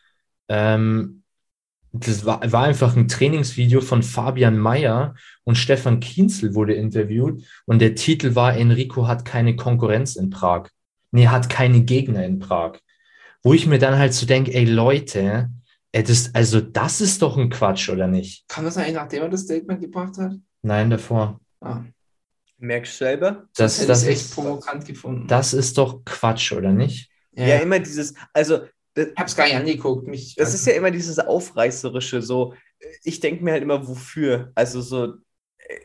Ähm, das war, war einfach ein Trainingsvideo von Fabian Mayer und Stefan Kienzel wurde interviewt und der Titel war Enrico hat keine Konkurrenz in Prag. Nee, hat keine Gegner in Prag wo ich mir dann halt so denke, ey Leute, ey, das, also das ist doch ein Quatsch, oder nicht? Kam das eigentlich, nachdem er das Statement gebracht hat? Nein, davor. Ah, Merkst du selber? Das, hätte das, ich echt ist, provokant gefunden. das ist doch Quatsch, oder nicht? ja, Ja, immer dieses, also ich hab's gar nicht angeguckt. Mich, Das ist ja immer dieses Aufreißerische, so, ich denke mir halt immer, wofür? Also so,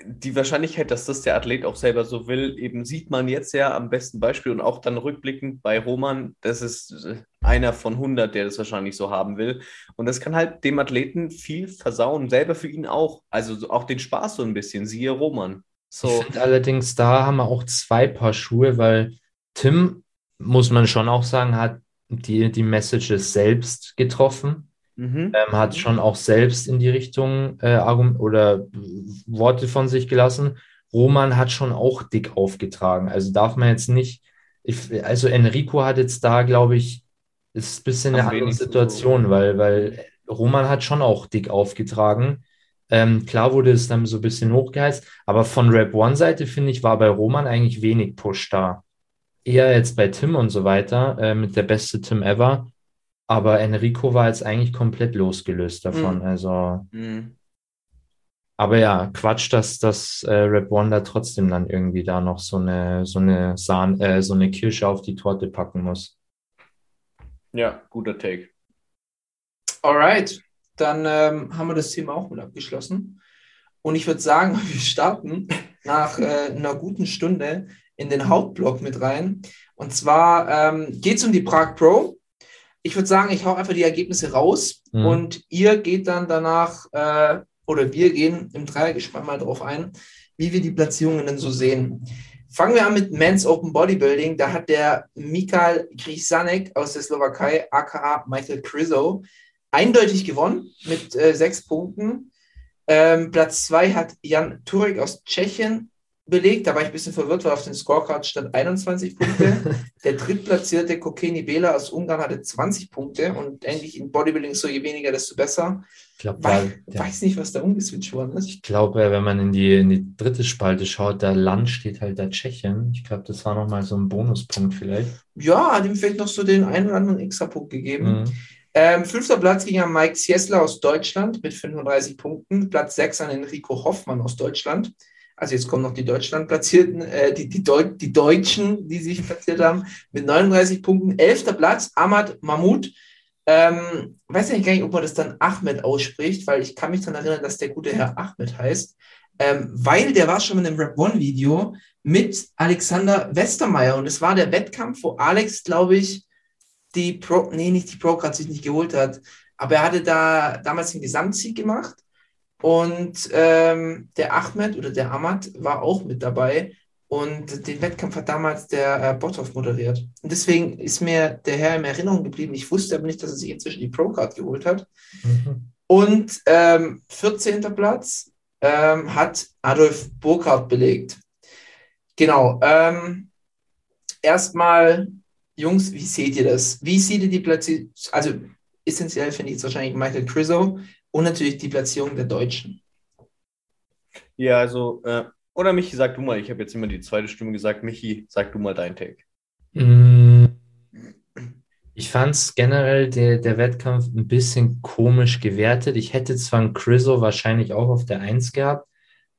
die Wahrscheinlichkeit, dass das der Athlet auch selber so will, eben sieht man jetzt ja am besten Beispiel und auch dann rückblickend bei Roman, das ist äh, einer von 100, der das wahrscheinlich so haben will. Und das kann halt dem Athleten viel versauen, selber für ihn auch. Also so auch den Spaß so ein bisschen, siehe Roman. So, allerdings, da haben wir auch zwei Paar Schuhe, weil Tim, muss man schon auch sagen, hat die, die Messages selbst getroffen. Mhm. ähm, hat schon auch selbst in die Richtung äh, oder Worte von sich gelassen, Roman hat schon auch dick aufgetragen. Also darf man jetzt nicht, ich, also Enrico hat jetzt da, glaube ich, ist ein bisschen Am eine andere Situation, so. weil, weil Roman hat schon auch dick aufgetragen. Ähm, klar wurde es dann so ein bisschen hochgeheizt, aber von Rap One-Seite, finde ich, war bei Roman eigentlich wenig Push da. Eher jetzt bei Tim und so weiter, äh, mit der beste Tim ever. Aber Enrico war jetzt eigentlich komplett losgelöst davon. Mhm. Also, Mhm. aber ja, Quatsch, dass das äh, Rap da trotzdem dann irgendwie da noch so eine, so eine Sahne, äh, so eine Kirsche auf die Torte packen muss. Ja, guter Take. Alright, dann ähm, haben wir das Thema auch mit abgeschlossen. Und ich würde sagen, wir starten nach äh, einer guten Stunde in den Hauptblock mit rein. Und zwar ähm, geht es um die Prag Pro. Ich würde sagen, ich hau einfach die Ergebnisse raus Mhm. und ihr geht dann danach, äh, oder wir gehen im Dreiergespann mal drauf ein, wie wir die Platzierungen denn so sehen. Fangen wir an mit Men's Open Bodybuilding. Da hat der Mikal Grisanek aus der Slowakei, aka Michael Krizo, eindeutig gewonnen mit äh, sechs Punkten. Ähm, Platz zwei hat Jan Turek aus Tschechien belegt. Da war ich ein bisschen verwirrt, weil auf den Scorecard stand 21 Punkte. Der drittplatzierte Kokeni Bela aus Ungarn hatte 20 Punkte und eigentlich in Bodybuilding so je weniger, desto besser. Ich glaube, Weiß, ja. weiß nicht, was da umgeswitcht worden ist. Ich glaube, wenn man in die, in die dritte Spalte schaut, da Land steht halt da Tschechien. Ich glaube, das war nochmal so ein Bonuspunkt vielleicht. Ja, hat ihm vielleicht noch so den einen oder anderen Extra-Punkt gegeben. Mhm. Ähm, fünfter Platz ging an Mike Siesler aus Deutschland mit 35 Punkten. Platz sechs an Enrico Hoffmann aus Deutschland. Also jetzt kommen noch die Deutschland-Platzierten, äh, die, die, Deu die Deutschen, die sich platziert haben, mit 39 Punkten. Elfter Platz, Ahmad Mahmoud. Ähm, weiß ja nicht gar nicht, ob man das dann Ahmed ausspricht, weil ich kann mich daran erinnern, dass der gute Herr Ahmed heißt. Ähm, weil der war schon in einem Rap One-Video mit Alexander Westermeier und es war der Wettkampf, wo Alex, glaube ich, die Pro, nee, nicht die Pro-Card sich nicht geholt hat, aber er hatte da damals den Gesamtsieg gemacht und ähm, der Ahmed oder der Ahmad war auch mit dabei und den Wettkampf hat damals der äh, Bothoff moderiert. Und deswegen ist mir der Herr in Erinnerung geblieben. Ich wusste aber nicht, dass er sich inzwischen die Pro-Card geholt hat. Mhm. Und ähm, 14. Platz ähm, hat Adolf Burkhardt belegt. Genau. Ähm, erstmal, Jungs, wie seht ihr das? Wie seht ihr die Platzierung? Also essentiell finde ich jetzt wahrscheinlich Michael Criso und natürlich die Platzierung der Deutschen. Ja, also, äh, oder Michi, sag du mal, ich habe jetzt immer die zweite Stimme gesagt. Michi, sag du mal dein Take. Mm, Ich fand es generell der, der Wettkampf ein bisschen komisch gewertet. Ich hätte zwar einen Criso wahrscheinlich auch auf der Eins gehabt,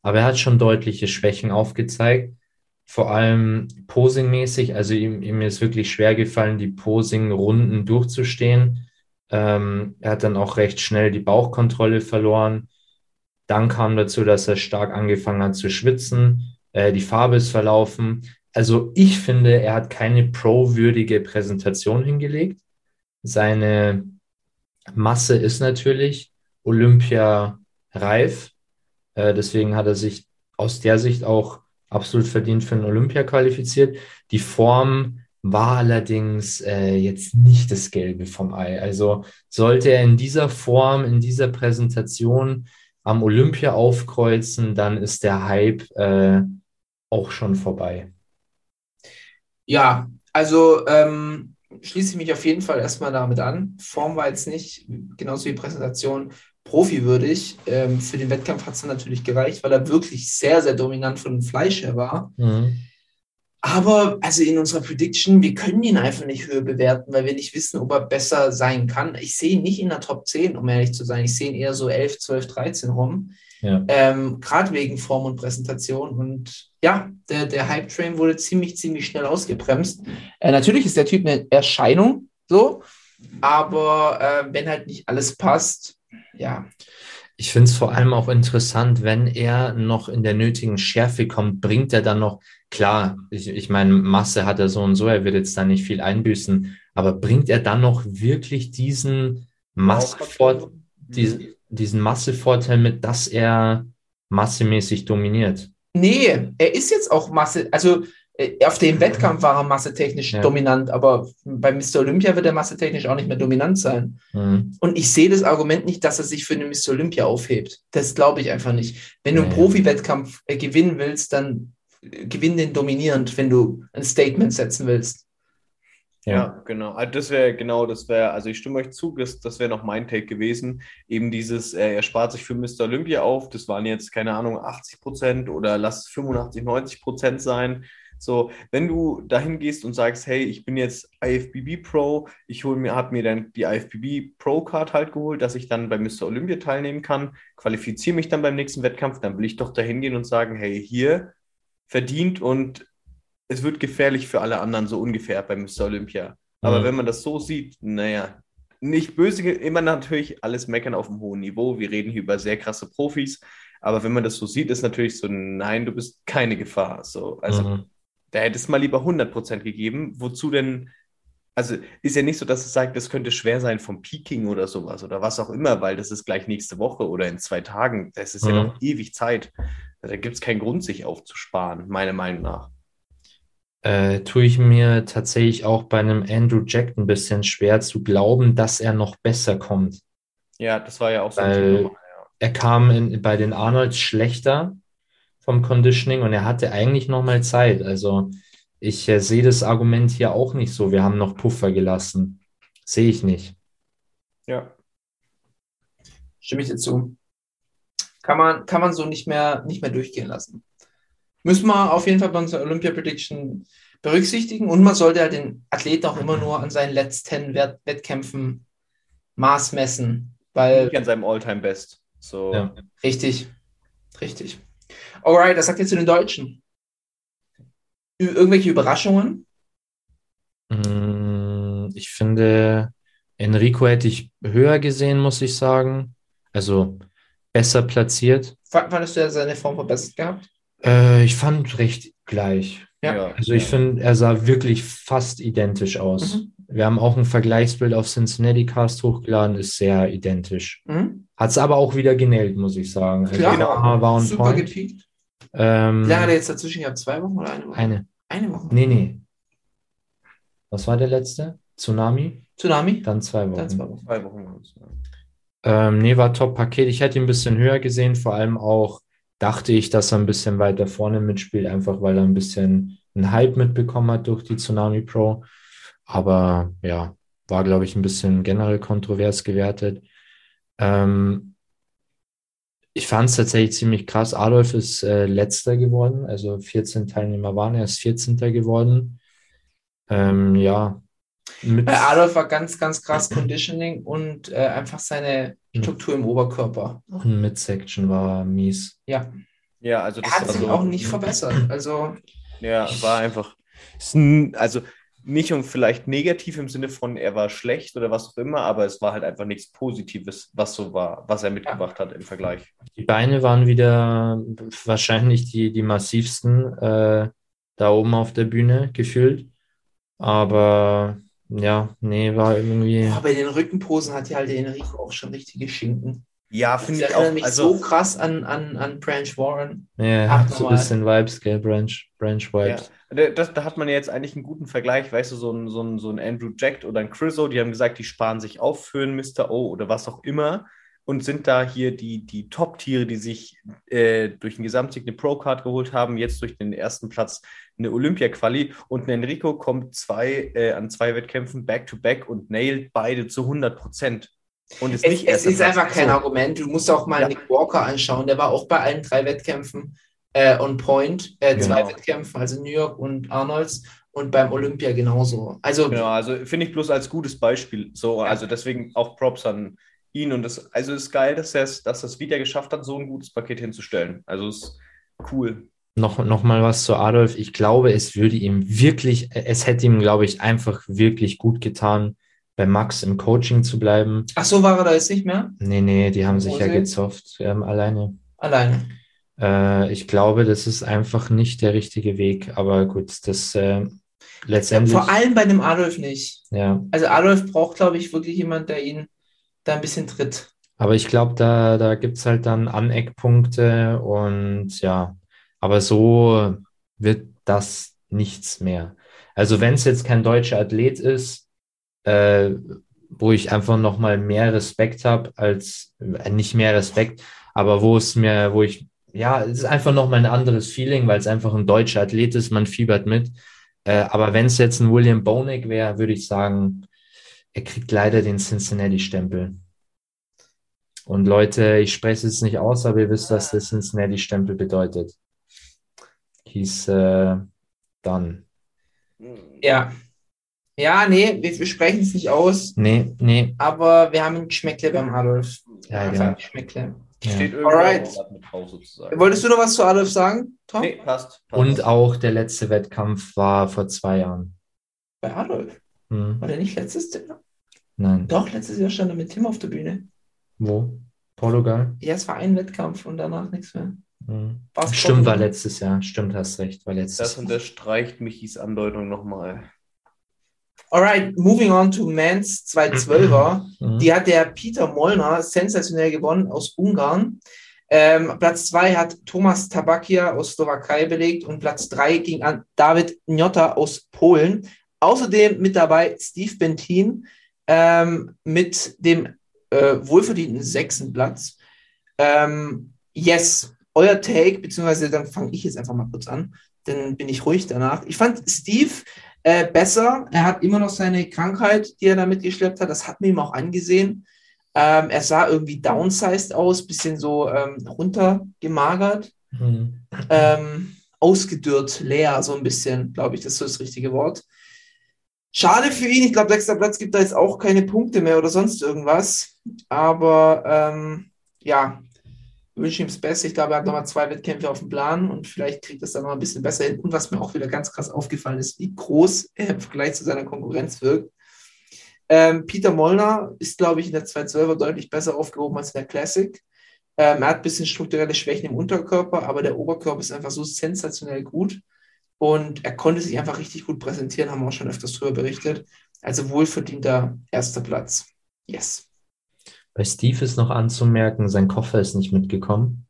aber er hat schon deutliche Schwächen aufgezeigt. Vor allem posingmäßig. Also ihm, ihm ist wirklich schwer gefallen, die Posing-Runden durchzustehen. Ähm, er hat dann auch recht schnell die Bauchkontrolle verloren. Dann kam dazu, dass er stark angefangen hat zu schwitzen. Äh, die Farbe ist verlaufen. Also ich finde, er hat keine pro-würdige Präsentation hingelegt. Seine Masse ist natürlich Olympia-reif. Äh, deswegen hat er sich aus der Sicht auch absolut verdient für den Olympia qualifiziert. Die Form war allerdings äh, jetzt nicht das Gelbe vom Ei. Also sollte er in dieser Form, in dieser Präsentation am Olympia aufkreuzen, dann ist der Hype äh, auch schon vorbei. Ja, also ähm, schließe ich mich auf jeden Fall erstmal damit an. Form war jetzt nicht, genauso wie Präsentation, profiwürdig. Ähm, für den Wettkampf hat es dann natürlich gereicht, weil er wirklich sehr, sehr dominant von dem Fleisch her war. Mhm. Aber also in unserer Prediction, wir können ihn einfach nicht höher bewerten, weil wir nicht wissen, ob er besser sein kann. Ich sehe ihn nicht in der Top 10, um ehrlich zu sein. Ich sehe ihn eher so 11, 12, 13 rum. Ja. Ähm, Gerade wegen Form und Präsentation. Und ja, der, der Hype-Train wurde ziemlich, ziemlich schnell ausgebremst. Äh, natürlich ist der Typ eine Erscheinung, so. Aber äh, wenn halt nicht alles passt, ja. Ich finde es vor allem auch interessant, wenn er noch in der nötigen Schärfe kommt, bringt er dann noch, klar, ich, ich meine, Masse hat er so und so, er wird jetzt da nicht viel einbüßen, aber bringt er dann noch wirklich diesen Massevort diesen, diesen Massevorteil mit, dass er massemäßig dominiert? Nee, er ist jetzt auch Masse. Also Auf dem Wettkampf war er massetechnisch Ja. dominant, aber bei Mr. Olympia wird er massetechnisch auch nicht mehr dominant sein. Mhm. Und ich sehe das Argument nicht, dass er sich für eine Mr. Olympia aufhebt. Das glaube ich einfach nicht. Wenn du einen. Profi-Wettkampf äh, gewinnen willst, dann äh, gewinn den dominierend, wenn du ein Statement setzen willst. Ja, genau. Also das wäre genau, das wäre, also ich stimme euch zu, das, das wäre noch mein Take gewesen. Eben dieses, äh, er spart sich für Mr. Olympia auf, das waren jetzt, keine Ahnung, 80 Prozent oder lass es 85, 90 Prozent sein. So, wenn du dahin gehst und sagst, hey, ich bin jetzt IFBB Pro, ich hole mir, habe mir dann die IFBB Pro Card halt geholt, dass ich dann bei Mr. Olympia teilnehmen kann, qualifiziere mich dann beim nächsten Wettkampf, dann will ich doch dahin gehen und sagen, hey, hier verdient und es wird gefährlich für alle anderen, so ungefähr bei Mr. Olympia. Aber Mhm. wenn man das so sieht, naja, nicht böse, immer natürlich alles meckern auf einem hohen Niveau. Wir reden hier über sehr krasse Profis. Aber wenn man das so sieht, ist natürlich so, nein, du bist keine Gefahr. So, also Mhm. Da hätte es mal lieber 100% gegeben. Wozu denn? Also ist ja nicht so, dass es sagt, das könnte schwer sein vom Peking oder sowas oder was auch immer, weil das ist gleich nächste Woche oder in zwei Tagen. Das ist ja Mhm. noch ewig Zeit. Da gibt es keinen Grund, sich aufzusparen, meiner Meinung nach. äh, tue ich mir tatsächlich auch bei einem Andrew Jack ein bisschen schwer zu glauben, dass er noch besser kommt. Ja, das war ja auch so ein Weil- Thema. Er kam in, bei den Arnolds schlechter vom Conditioning und er hatte eigentlich noch mal Zeit. Also ich äh, sehe das Argument hier auch nicht so. Wir haben noch Puffer gelassen. Sehe ich nicht. Ja. Stimme ich dir zu. Kann man, kann man so nicht mehr, nicht mehr durchgehen lassen. Müssen wir auf jeden Fall bei unserer Olympia Prediction berücksichtigen und man sollte halt den Athleten auch immer nur an seinen letzten Wett Wettkämpfen Maß messen, weil Nicht an seinem All-Time-Best. So. Ja. richtig, richtig. Alright, das sagt ihr zu den Deutschen. Ü- Irgendwelche Überraschungen? Mm, Ich finde, Enrico hätte ich höher gesehen, muss ich sagen. Also besser platziert. F- Fandest du ja seine Form verbessert gehabt? Äh, ich fand recht gleich. Ja. Also ich finde, er sah wirklich fast identisch aus. Mhm. Wir haben auch ein Vergleichsbild auf Cincinnati Cast hochgeladen, ist sehr identisch. Mhm. Hat es aber auch wieder genäht, muss ich sagen. Also Klar, war, war on super point. gepiekt. Ähm, Wie lange hat er jetzt dazwischen gehabt? Zwei Wochen oder eine Woche? eine. Eine Woche. Nee, nee. Was war der letzte? Tsunami? Tsunami? Dann zwei Wochen. Dann zwei Wochen. Zwei Wochen ja. Ähm, nee, war Top-Paket. Ich hätte ihn ein bisschen höher gesehen. Vor allem auch dachte ich, dass er ein bisschen weiter vorne mitspielt, einfach weil er ein bisschen einen Hype mitbekommen hat durch die Tsunami Pro. Aber ja, war, glaube ich, ein bisschen generell kontrovers gewertet. Ähm, ich fand es tatsächlich ziemlich krass. Adolf ist äh, letzter geworden, also 14 Teilnehmer waren, er ist 14. geworden. Ähm, ja, mit, Bei Äh, Adolf war ganz, ganz krass Conditioning und äh, einfach seine Struktur im Oberkörper. und mit Section war mies. Ja, Ja, also das er hat sich so, auch nicht verbessert. Also, Ja, war einfach. Also nicht um vielleicht negativ im Sinne von, er war schlecht oder was auch immer, aber es war halt einfach nichts Positives, was so war, was er mitgebracht hat im Vergleich. Die Beine waren wieder wahrscheinlich die, die massivsten äh, da oben auf der Bühne gefühlt. Aber ja, nee, war irgendwie. boah, bei den Rückenposen hat ja halt der Enrico auch schon richtige Schinken. Ja, finde ich auch. mich Also, so krass an, an, an Branch Warren. Ja, Ach, so ein bisschen Vibes, gell? Branch, Branch ja, Vibes. da, das, da hat man ja jetzt eigentlich einen guten Vergleich, weißt du, so ein, so ein, so ein Andrew Jack oder ein Chriso, die haben gesagt, die sparen sich auf für einen Mr. O oder was auch immer und sind da hier die, die Top-Tiere, die sich äh, durch den Gesamtsieg eine Pro-Card geholt haben, jetzt durch den ersten Platz eine Olympia-Quali und ein Enrico kommt zwei, äh, an zwei Wettkämpfen back-to-back und nailt beide zu 100 Prozent. Und ist Es, nicht es ist einfach kein So. Argument. Du musst auch mal Ja. Nick Walker anschauen. Der war auch bei allen drei Wettkämpfen äh, on point. Äh, zwei Genau. Wettkämpfen, also New York und Arnolds. Und beim Olympia genauso. Also, Genau, also finde ich bloß als gutes Beispiel. So, Ja. also deswegen auch Props an ihn. Und das, also ist geil, dass er es, dass er es wieder geschafft hat, so ein gutes Paket hinzustellen. Also ist cool. Noch, noch mal was zu Adolf. Ich glaube, es würde ihm wirklich, es hätte ihm, glaube ich, einfach wirklich gut getan, bei Max im Coaching zu bleiben. ach so, war er da jetzt nicht mehr? Nee, nee, die haben sich ja Mose? gezofft, ähm, alleine. Alleine. Äh, ich glaube, das ist einfach nicht der richtige Weg. Aber gut, das äh, letztendlich. Vor allem bei dem Adolf nicht. ja, Also Adolf braucht, glaube ich, wirklich jemand, der ihn da ein bisschen tritt. aber ich glaube, da, da gibt es halt dann Aneckpunkte und ja, aber so wird das nichts mehr. Also wenn es jetzt kein deutscher Athlet ist, äh, wo ich einfach nochmal mehr Respekt habe als, äh, nicht mehr Respekt, aber wo es mir, wo ich, ja, es ist einfach nochmal ein anderes Feeling, weil es einfach ein deutscher Athlet ist, man fiebert mit. Äh, aber wenn es jetzt ein William Bonek wäre, würde ich sagen, er kriegt leider den Cincinnati-Stempel. Und Leute, ich spreche es nicht aus, aber ihr wisst, was der Cincinnati-Stempel bedeutet. He's äh, done. Ja. Ja, nee, wir, wir sprechen es nicht aus, Nee, nee. aber wir haben ein Geschmäckle beim Adolf. Ja, ja. ein Geschmäckle. Ja. Steht Alright. auf mit drauf sozusagen. Wolltest du noch was zu Adolf sagen, Tom? Nee, passt. passt. Und auch der letzte Wettkampf war vor zwei Jahren. Bei Adolf? Hm, War der nicht letztes Jahr? nein. Doch, letztes Jahr stand er mit Tim auf der Bühne. Wo? Portugal? Ja, es war ein Wettkampf und danach nichts mehr. Hm. Stimmt, war letztes Jahr. Stimmt, hast recht, war letztes Das Jahr. unterstreicht Michis Andeutung nochmal. Alright, moving on to Mans 212er. Mhm. Die hat der Peter Molnar sensationell gewonnen aus Ungarn. Ähm, Platz zwei hat Thomas Tabakia aus Slowakei belegt und Platz drei ging an David Njotta aus Polen. Außerdem mit dabei Steve Bentin ähm, mit dem äh, wohlverdienten sechsten Platz. Ähm, yes, euer Take, beziehungsweise dann fange ich jetzt einfach mal kurz an, dann bin ich ruhig danach. Ich fand Steve äh, besser. Er hat immer noch seine Krankheit, die er da mitgeschleppt hat. Das hat man ihm auch angesehen. Ähm, er sah irgendwie downsized aus, bisschen so ähm, runtergemagert, Mhm. ähm, ausgedürrt, leer, so ein bisschen, glaube ich, das ist so das richtige Wort. Schade für ihn. Ich glaube, sechster Platz gibt da jetzt auch keine Punkte mehr oder sonst irgendwas. Aber ähm, ja, wünsche ihm das Beste. Ich glaube, er hat nochmal zwei Wettkämpfe auf dem Plan und vielleicht kriegt es dann noch ein bisschen besser hin. Und was mir auch wieder ganz krass aufgefallen ist, wie groß er im Vergleich zu seiner Konkurrenz wirkt. Ähm, Peter Molnar ist, glaube ich, in der 212er deutlich besser aufgehoben als in der Classic. Ähm, er hat ein bisschen strukturelle Schwächen im Unterkörper, aber der Oberkörper ist einfach so sensationell gut. Und er konnte sich einfach richtig gut präsentieren, haben wir auch schon öfters drüber berichtet. Also wohlverdienter erster Platz. Yes. Bei Steve ist noch anzumerken, sein Koffer ist nicht mitgekommen.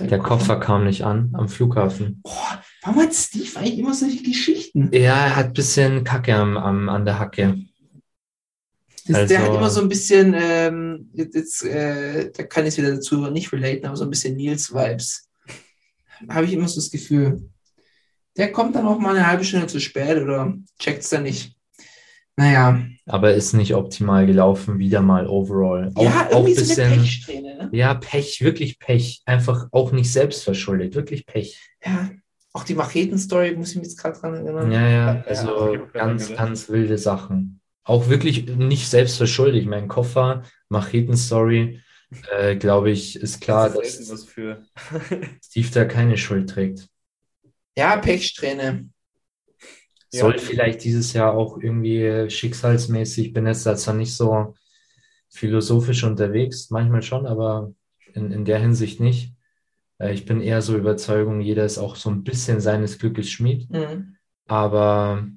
Der Koffer kam nicht an am Flughafen. Boah, warum hat Steve eigentlich immer solche Geschichten? Ja, er hat ein bisschen Kacke am, am, an der Hacke. Das, der Also- hat immer so ein bisschen, ähm, jetzt, äh, da kann ich wieder dazu nicht relaten, aber so ein bisschen Nils-Vibes. Habe ich immer so das Gefühl. Der kommt dann auch mal eine halbe Stunde zu spät oder checkt es dann nicht. Naja, Aber ist nicht optimal gelaufen, wieder mal overall. Auch, ja, auch irgendwie so eine bisschen, Pechsträhne, ne? ja, Pech, wirklich Pech. Einfach auch nicht selbst verschuldet, wirklich Pech. Ja, auch die Macheten-Story muss ich mich jetzt gerade dran erinnern. Ja, ja, Ja, also auch ganz, ganz wilde Sachen. Auch wirklich nicht selbst verschuldet. Mein Koffer, Macheten-Story, äh, glaube ich, ist klar, das ist dass was für. Steve da keine Schuld trägt. Ja, Pechsträhne. Ja. Soll vielleicht dieses Jahr auch irgendwie schicksalsmäßig, ich bin jetzt da zwar nicht so philosophisch unterwegs, manchmal schon, aber in, in der Hinsicht nicht. Äh, Ich bin eher so Überzeugung, jeder ist auch so ein bisschen seines Glückes Schmied, Mhm. aber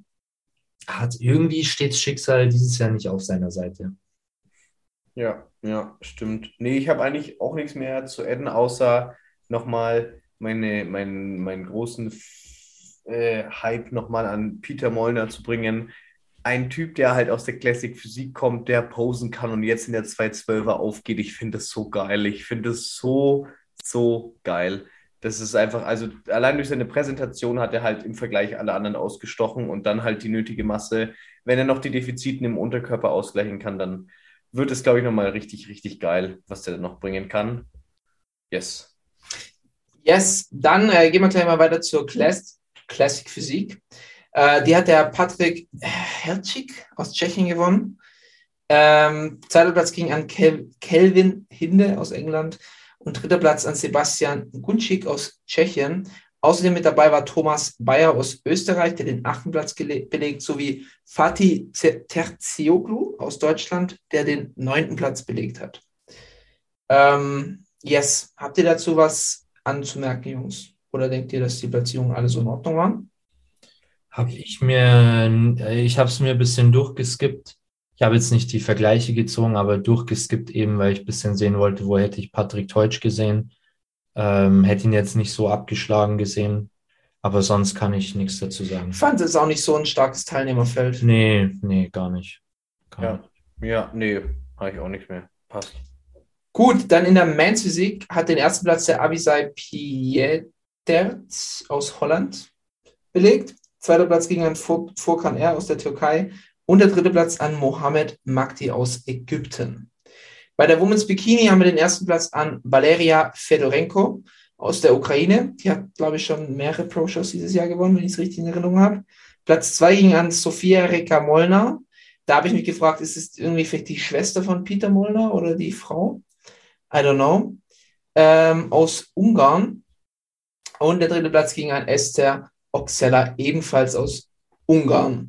hat irgendwie steht Schicksal dieses Jahr nicht auf seiner Seite. Ja, ja, stimmt. Nee, ich habe eigentlich auch nichts mehr zu adden, außer nochmal meine, meinen, meinen großen äh, Hype nochmal an Peter Molnar zu bringen. Ein Typ, der halt aus der Classic Physik kommt, der posen kann und jetzt in der 212er aufgeht. Ich finde das so geil. Ich finde das so, so geil. Das ist einfach, also allein durch seine Präsentation hat er halt im Vergleich alle anderen ausgestochen und dann halt die nötige Masse. Wenn er noch die Defiziten im Unterkörper ausgleichen kann, dann wird es, glaube ich, nochmal richtig, richtig geil, was der noch bringen kann. Yes. Yes, dann äh, gehen wir gleich mal weiter zur Class Classic Physik. Äh, die hat der Patrick Hercik aus Tschechien gewonnen. Ähm, zweiter Platz ging an Kel Kelvin Hinde aus England und dritter Platz an Sebastian Gunschik aus Tschechien. Außerdem mit dabei war Thomas Bayer aus Österreich, der den achten Platz belegt, sowie Fatih Te- Terzioglu aus Deutschland, der den neunten Platz belegt hat. Ähm, yes, habt ihr dazu was anzumerken, Jungs? Oder denkt ihr, dass die Platzierungen alle so in Ordnung waren? Habe ich mir, äh, ich habe es mir ein bisschen durchgeskippt. Ich habe jetzt nicht die Vergleiche gezogen, aber durchgeskippt eben, weil ich ein bisschen sehen wollte, wo hätte ich Patrick Teutsch gesehen. Ähm, hätte ihn jetzt nicht so abgeschlagen gesehen. Aber sonst kann ich nichts dazu sagen. Ich fand es auch nicht so ein starkes Teilnehmerfeld. Nee, nee, gar nicht. Gar Ja. nicht. Ja, nee, habe ich auch nicht mehr. Passt. Gut, dann in der Men's Physik hat den ersten Platz der Avisai Pietert aus Holland belegt. Zweiter Platz ging an Fur- Furkan R aus der Türkei und der dritte Platz an Mohamed Magdi aus Ägypten. Bei der Women's Bikini haben wir den ersten Platz an Valeria Fedorenko aus der Ukraine. Die hat, glaube ich, schon mehrere Pro-Shows dieses Jahr gewonnen, wenn ich es richtig in Erinnerung habe. Platz zwei ging an Sofia Reka Molnar. Da habe ich mich gefragt, ist es irgendwie vielleicht die Schwester von Peter Molnar oder die Frau? I don't know. Ähm, aus Ungarn. Und der dritte Platz ging an Esther Oxella, ebenfalls aus Ungarn.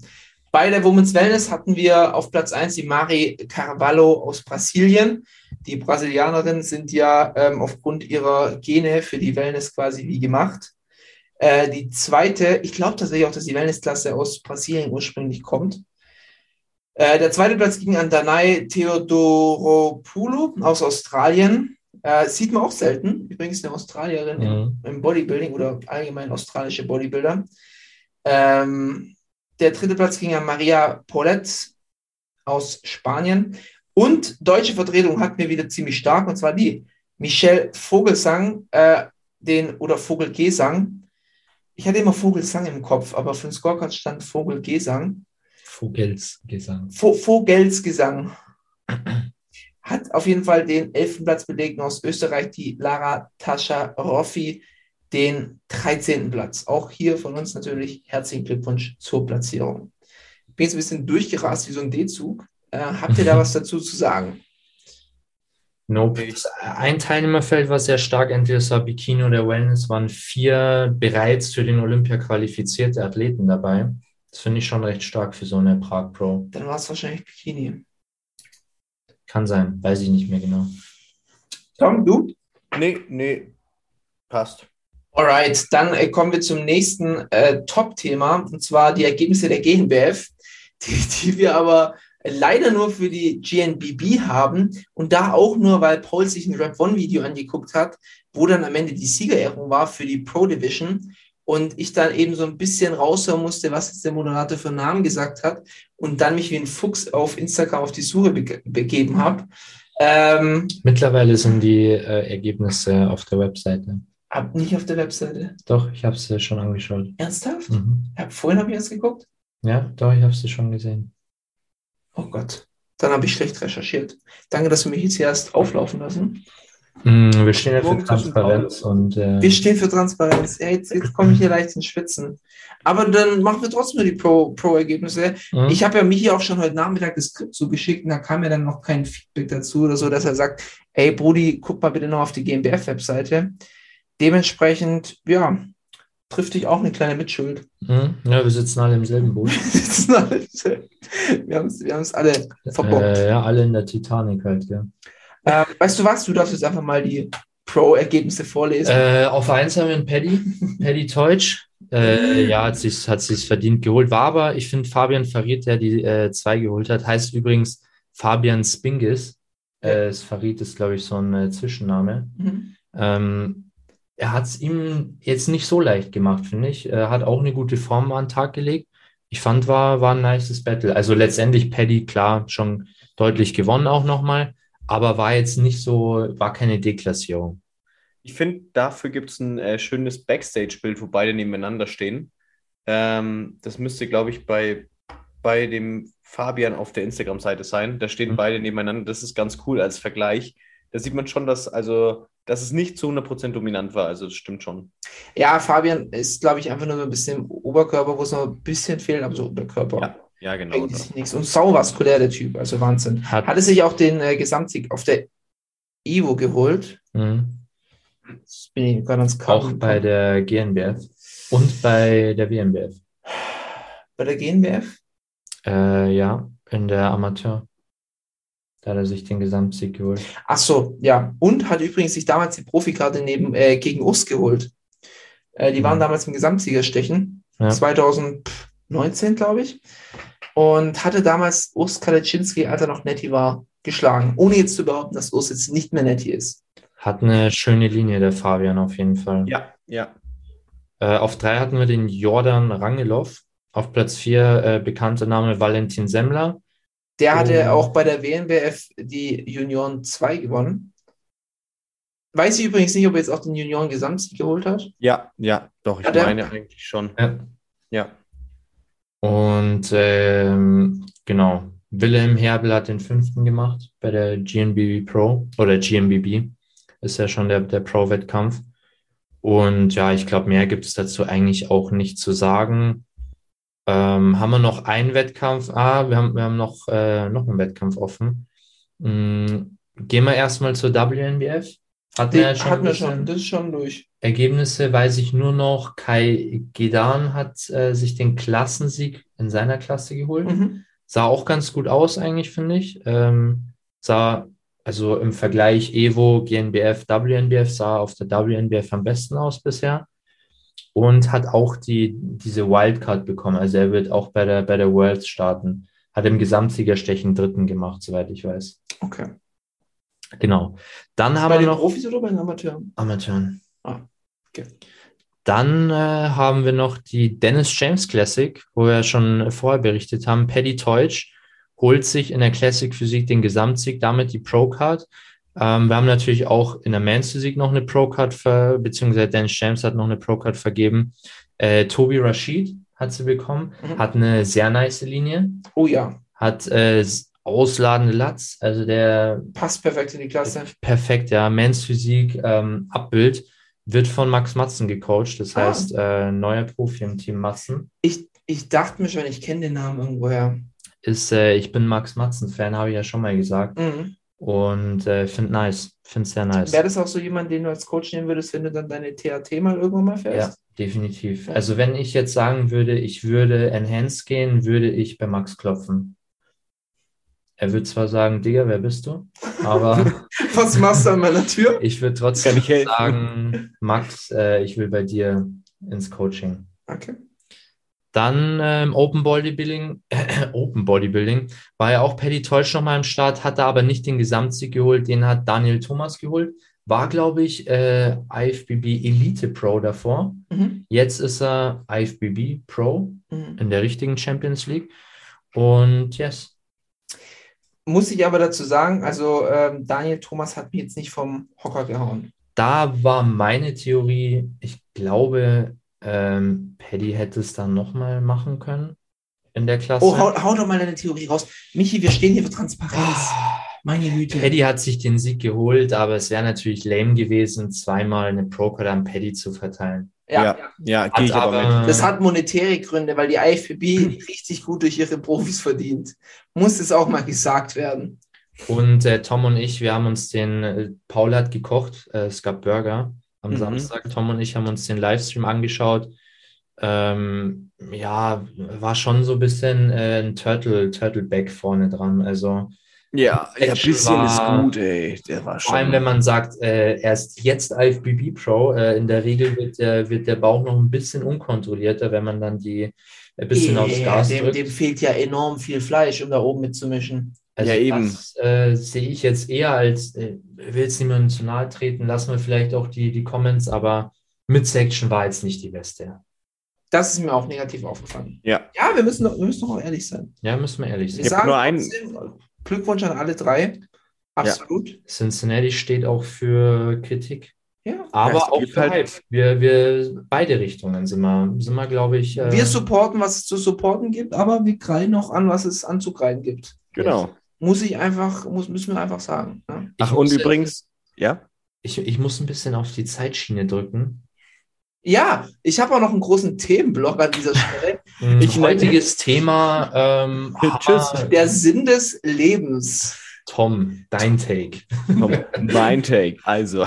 Bei der Women's Wellness hatten wir auf Platz 1 die Mari Carvalho aus Brasilien. Die Brasilianerinnen sind ja ähm, aufgrund ihrer Gene für die Wellness quasi wie gemacht. Äh, die zweite, ich glaube tatsächlich auch, dass die Wellnessklasse aus Brasilien ursprünglich kommt. Äh, der zweite Platz ging an Danai Theodoropoulou aus Australien. Äh, sieht man auch selten. Übrigens eine Australierin im, Mhm. im Bodybuilding oder allgemein australische Bodybuilder. Ähm, der dritte Platz ging an Maria Paulet aus Spanien. Und deutsche Vertretung hatten wir wieder ziemlich stark, und zwar die Michelle Vogelsang, äh, den, oder Vogelgesang. Ich hatte immer Vogelsang im Kopf, aber für den Scorecard stand Vogelgesang. Vogelsgesang. Vo Vogelsgesang hat auf jeden Fall den elften Platz belegt aus Österreich die Lara Tascha Roffi den 13. Platz. Auch hier von uns natürlich herzlichen Glückwunsch zur Platzierung. Ich bin jetzt ein bisschen durchgerast wie so ein D-Zug. Äh, habt ihr da was dazu zu sagen? Nope. Das Ein Teilnehmerfeld war sehr stark, entweder es war Bikini oder Wellness, waren vier bereits für den Olympia qualifizierte Athleten dabei. Das finde ich schon recht stark für so eine Prag Pro. Dann war es wahrscheinlich Bikini. Kann sein, weiß ich nicht mehr genau. Tom, du? Nee, nee, passt. Alright, dann äh, kommen wir zum nächsten äh, Top-Thema, und zwar die Ergebnisse der GNBF, die, die wir aber leider nur für die GNBB haben und da auch nur, weil Paul sich ein Rap One-Video angeguckt hat, wo dann am Ende die Siegerehrung war für die Pro Division und ich dann eben so ein bisschen raushören musste, was jetzt der Moderator für einen Namen gesagt hat und dann mich wie ein Fuchs auf Instagram auf die Suche bege begeben habe. Ähm, Mittlerweile sind die äh, Ergebnisse auf der Webseite. hab nicht auf der Webseite. Doch, ich habe sie schon angeschaut. Ernsthaft? Mhm. Hab, vorhin habe ich erst geguckt. Ja, doch, ich habe sie schon gesehen. Oh Gott, dann habe ich schlecht recherchiert. Danke, dass du mich jetzt hier erst auflaufen lassen. Mm, wir stehen ja für Transparenz und äh, Wir stehen für Transparenz. Ja, jetzt jetzt komme ich hier leicht ins Schwitzen. Aber dann machen wir trotzdem nur die Pro- Pro-Ergebnisse. mhm. Ich habe ja Michi auch schon heute Nachmittag das Skript zugeschickt und da kam ja dann noch kein Feedback dazu oder so, dass er sagt, ey Brudi, guck mal bitte noch auf die GmbF-Webseite. Dementsprechend, ja, trifft dich auch eine kleine Mitschuld. Mhm. ja, wir sitzen alle im selben Boot. Das sind alle- wir haben es wir alle verbockt. Äh, ja, alle in der Titanic halt, ja. Ähm, weißt du was? Du darfst jetzt einfach mal die Pro-Ergebnisse vorlesen. Äh, auf eins haben wir einen Paddy, Paddy Teutsch. Äh, ja, hat sich hat sich's verdient geholt. War aber, ich finde, Fabian Farid, der die äh, zwei geholt hat, heißt übrigens Fabian Spingis. Äh, Farid ist, glaube ich, so ein äh, Zwischenname. Mhm. Ähm, er hat es ihm jetzt nicht so leicht gemacht, finde ich. Er hat auch eine gute Form an den Tag gelegt. Ich fand, war, war ein nices Battle. Also letztendlich Paddy, klar, schon deutlich gewonnen auch nochmal, aber war jetzt nicht so, war keine Deklassierung. Ich finde, dafür gibt es ein äh, schönes Backstage-Bild, wo beide nebeneinander stehen. Ähm, das müsste, glaube ich, bei, bei dem Fabian auf der Instagram-Seite sein. Da stehen Mhm. beide nebeneinander. Das ist ganz cool als Vergleich. Da sieht man schon, dass, also, dass es nicht zu 100% dominant war. Also, das stimmt schon. Ja, Fabian ist, glaube ich, einfach nur so ein bisschen im Oberkörper, wo es noch ein bisschen fehlt, aber so Unterkörper. Ja, ja genau. Eigentlich nichts. Und sauvaskulär der Typ, also Wahnsinn. Hat, Hatte sich auch den äh, Gesamtsieg auf der Ivo geholt. Mhm. Jetzt bin ich gerade ans auch bei der GNBF und bei der WMBF. bei der GNBF. Äh, ja, in der Amateur. Da hat er sich den Gesamtsieg geholt. Ach so, ja. Und hat übrigens sich damals die Profikarte neben, äh, gegen Urs geholt. Äh, die waren Mhm. damals im Gesamtsiegerstechen. Ja. 2019, glaube ich. Und hatte damals Urs Kalecinski, als er noch Netti war, geschlagen. Ohne jetzt zu behaupten, dass Urs jetzt nicht mehr Netti ist. Hat eine schöne Linie, der Fabian auf jeden Fall. Ja, ja. Äh, auf drei hatten wir den Jordan Rangelov. Auf Platz vier äh, bekannter Name Valentin Semmler. Der hatte auch bei der WNBF die Junioren 2 gewonnen. Weiß ich übrigens nicht, ob er jetzt auch den Junioren Gesamtsieg geholt hat. Ja, ja, doch, ich Ja, der- meine eigentlich schon. Ja. Ja. Und ähm, genau, Wilhelm Herbel hat den fünften gemacht bei der GNBB Pro oder GNBB. Ist ja schon der, der Pro-Wettkampf. Und ja, ich glaube, mehr gibt es dazu eigentlich auch nicht zu sagen. Ähm, haben wir noch einen Wettkampf? Ah, wir haben, wir haben noch, äh, noch einen Wettkampf offen. Mm, gehen wir erstmal zur WNBF. Hatten wir ja schon hatten wir schon, das ist schon durch. Ergebnisse weiß ich nur noch. Kai Gedan hat äh, sich den Klassensieg in seiner Klasse geholt. Mhm. Sah auch ganz gut aus, eigentlich, finde ich. Ähm, sah, also im Vergleich Evo, GNBF, WNBF, sah auf der WNBF am besten aus bisher. Und hat auch die, diese Wildcard bekommen. Also er wird auch bei der, bei der Worlds starten. Hat im Gesamtsiegerstechen dritten gemacht, soweit ich weiß. Okay. Genau. Dann haben Bei wir noch. Profis oder bei den Amateuren? Amateuren. Ah, okay. Dann äh, haben wir noch die Dennis James Classic, wo wir schon vorher berichtet haben. Paddy Teutsch holt sich in der Classic Physik den Gesamtsieg, damit die Pro-Card. Ähm, wir haben natürlich auch in der Men's Physik noch eine Pro-Card, ver beziehungsweise Dennis James hat noch eine Pro-Card vergeben. Äh, Tobi Rashid hat sie bekommen, Mhm. hat eine sehr nice Linie, Oh ja, hat äh, ausladende Latz, also der passt perfekt in die Klasse. Perfekt, ja. Men's Physik, ähm, Abbild wird von Max Matzen gecoacht. Das Ah. heißt, äh, neuer Profi im Team Matzen. Ich, ich dachte mir schon, ich kenne den Namen irgendwoher. Ist, äh, ich bin Max Matzen-Fan, habe ich ja schon mal gesagt. Mhm. Und äh, finde nice. Finde sehr nice. Wäre das auch so jemand, den du als Coach nehmen würdest, wenn du dann deine TAT mal irgendwann mal Ja, fährst? definitiv. Also wenn ich jetzt sagen würde, ich würde Enhance gehen, würde ich bei Max klopfen. Er wird zwar sagen, Digga, wer bist du? Aber Was machst du an meiner Tür? ich würde trotzdem Kann ich sagen, Max, äh, ich will bei dir ins Coaching. Okay. Dann ähm, Open Bodybuilding, Open Bodybuilding war ja auch Paddy Teutsch nochmal am Start, hatte aber nicht den Gesamtsieg geholt, den hat Daniel Thomas geholt. War, glaube ich, äh, IFBB Elite Pro davor. Mhm. Jetzt ist er IFBB Pro Mhm. in der richtigen Champions League. Und yes, Muss ich aber dazu sagen, also ähm, Daniel Thomas hat mich jetzt nicht vom Hocker gehauen. da war meine Theorie, ich glaube, ähm, Paddy hätte es dann nochmal machen können in der Klasse. Oh, hau, hau doch mal deine Theorie raus. Michi, wir stehen hier für Transparenz. Ah. Meine Güte. Paddy hat sich den Sieg geholt, aber es wäre natürlich lame gewesen, zweimal eine Pro-Card an Paddy zu verteilen. Ja. Ja, ja, gehe ich aber- mit. Das hat monetäre Gründe, weil die IFBB richtig gut durch ihre Profis verdient. Muss es auch mal gesagt werden. Und äh, Tom und ich, wir haben uns den, äh, Paul hat gekocht, äh, es gab Burger am Mhm. Samstag. Tom und ich haben uns den Livestream angeschaut. Ähm, ja, war schon so ein bisschen äh, ein Turtle, Turtleback vorne dran. Also Ja, ja, Action bisschen war- ist gut, ey. Der war vor allem, wenn schon. man sagt, äh, er ist jetzt IFBB Pro, äh, in der Regel wird der, wird der Bauch noch ein bisschen unkontrollierter, wenn man dann die ein bisschen aufs Yeah, Gas dem, drückt. dem fehlt ja enorm viel Fleisch, um da oben mitzumischen. Also Ja, eben. das äh, sehe ich jetzt eher als, äh, will jetzt niemandem zu nahe treten, lassen wir vielleicht auch die, die Comments, aber Midsection war jetzt nicht die beste. Das ist mir auch negativ aufgefallen. Ja. Ja, wir müssen doch, wir müssen doch auch ehrlich sein. Ja, müssen wir ehrlich sein. Ich sagen nur einen- trotzdem, Glückwunsch an alle drei. Absolut. Cincinnati steht auch für Kritik, Ja. aber auch für halt- Hype. Wir, wir, beide Richtungen sind wir, sind wir glaube ich. äh, Wir supporten, was es zu supporten gibt, aber wir kreien noch an, was es anzukreien gibt. Genau. Muss ich einfach, muss, müssen wir einfach sagen. Ne? ich Ach, und muss- übrigens, ja? Ich, ich muss ein bisschen auf die Zeitschiene drücken. Ja, ich habe auch noch einen großen Themenblock an dieser Stelle. Ein Ich- heutiges Thema. Ähm, Tschüss. Hammer. Der Sinn des Lebens. Tom, dein Take. Komm, mein Take. Also,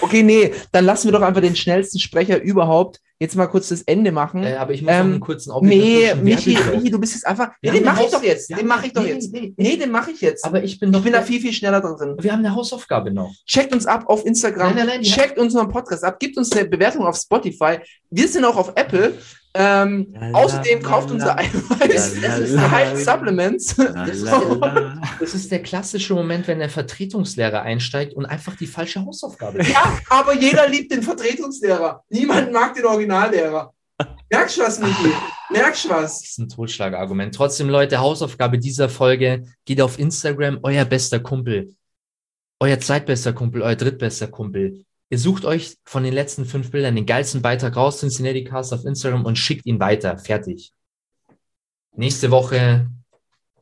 Okay, nee, dann lassen wir doch einfach den schnellsten Sprecher überhaupt jetzt mal kurz das Ende machen. Äh, aber ich muss noch Ähm, einen kurzen nee, obligatorischen Michi. Michi, du bist jetzt einfach. Wir Nee, den mache ich doch jetzt. Den mache ich doch Nee, jetzt. nee, Nee, den mache ich jetzt. Aber ich bin doch ich bin da viel, viel schneller drin. Wir haben eine Hausaufgabe noch. Checkt uns ab auf Instagram. Nein, nein, nein, Checkt unseren Podcast ab. Gibt uns eine Bewertung auf Spotify. Wir sind auch auf Apple. Ähm, La, außerdem la, kauft la, unser. Eiweiß Supplements. Das ist der klassische Moment, wenn der Vertretungslehrer einsteigt und einfach die falsche Hausaufgabe. Ja, aber jeder liebt den Vertretungslehrer. Niemand mag den Originallehrer. Merkst du was, Niki? Merkst du was? Das ist ein Totschlagargument. Trotzdem, Leute, Hausaufgabe dieser Folge, geht auf Instagram, euer bester Kumpel, euer zweitbester Kumpel, euer drittbester Kumpel. Ihr sucht euch von den letzten fünf Bildern den geilsten Beitrag raus, Cincinnati Cast auf Instagram und schickt ihn weiter. Fertig. Nächste Woche,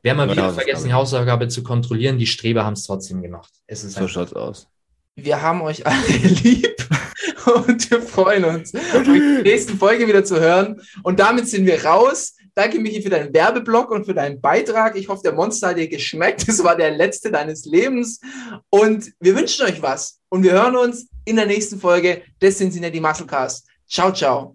wir haben mal Neue wieder vergessen, die Hausaufgabe zu kontrollieren. Die Streber haben es trotzdem gemacht. Es ist So schaut's aus. Wir haben euch alle lieb und wir freuen uns, euch in der nächsten Folge wieder zu hören. Und damit sind wir raus. Danke, Michi, für deinen Werbeblock und für deinen Beitrag. Ich hoffe, der Monster hat dir geschmeckt. Es war der letzte deines Lebens. Und wir wünschen euch was. Und wir hören uns in der nächsten Folge des Cincinnati Musclecast. Ciao, ciao.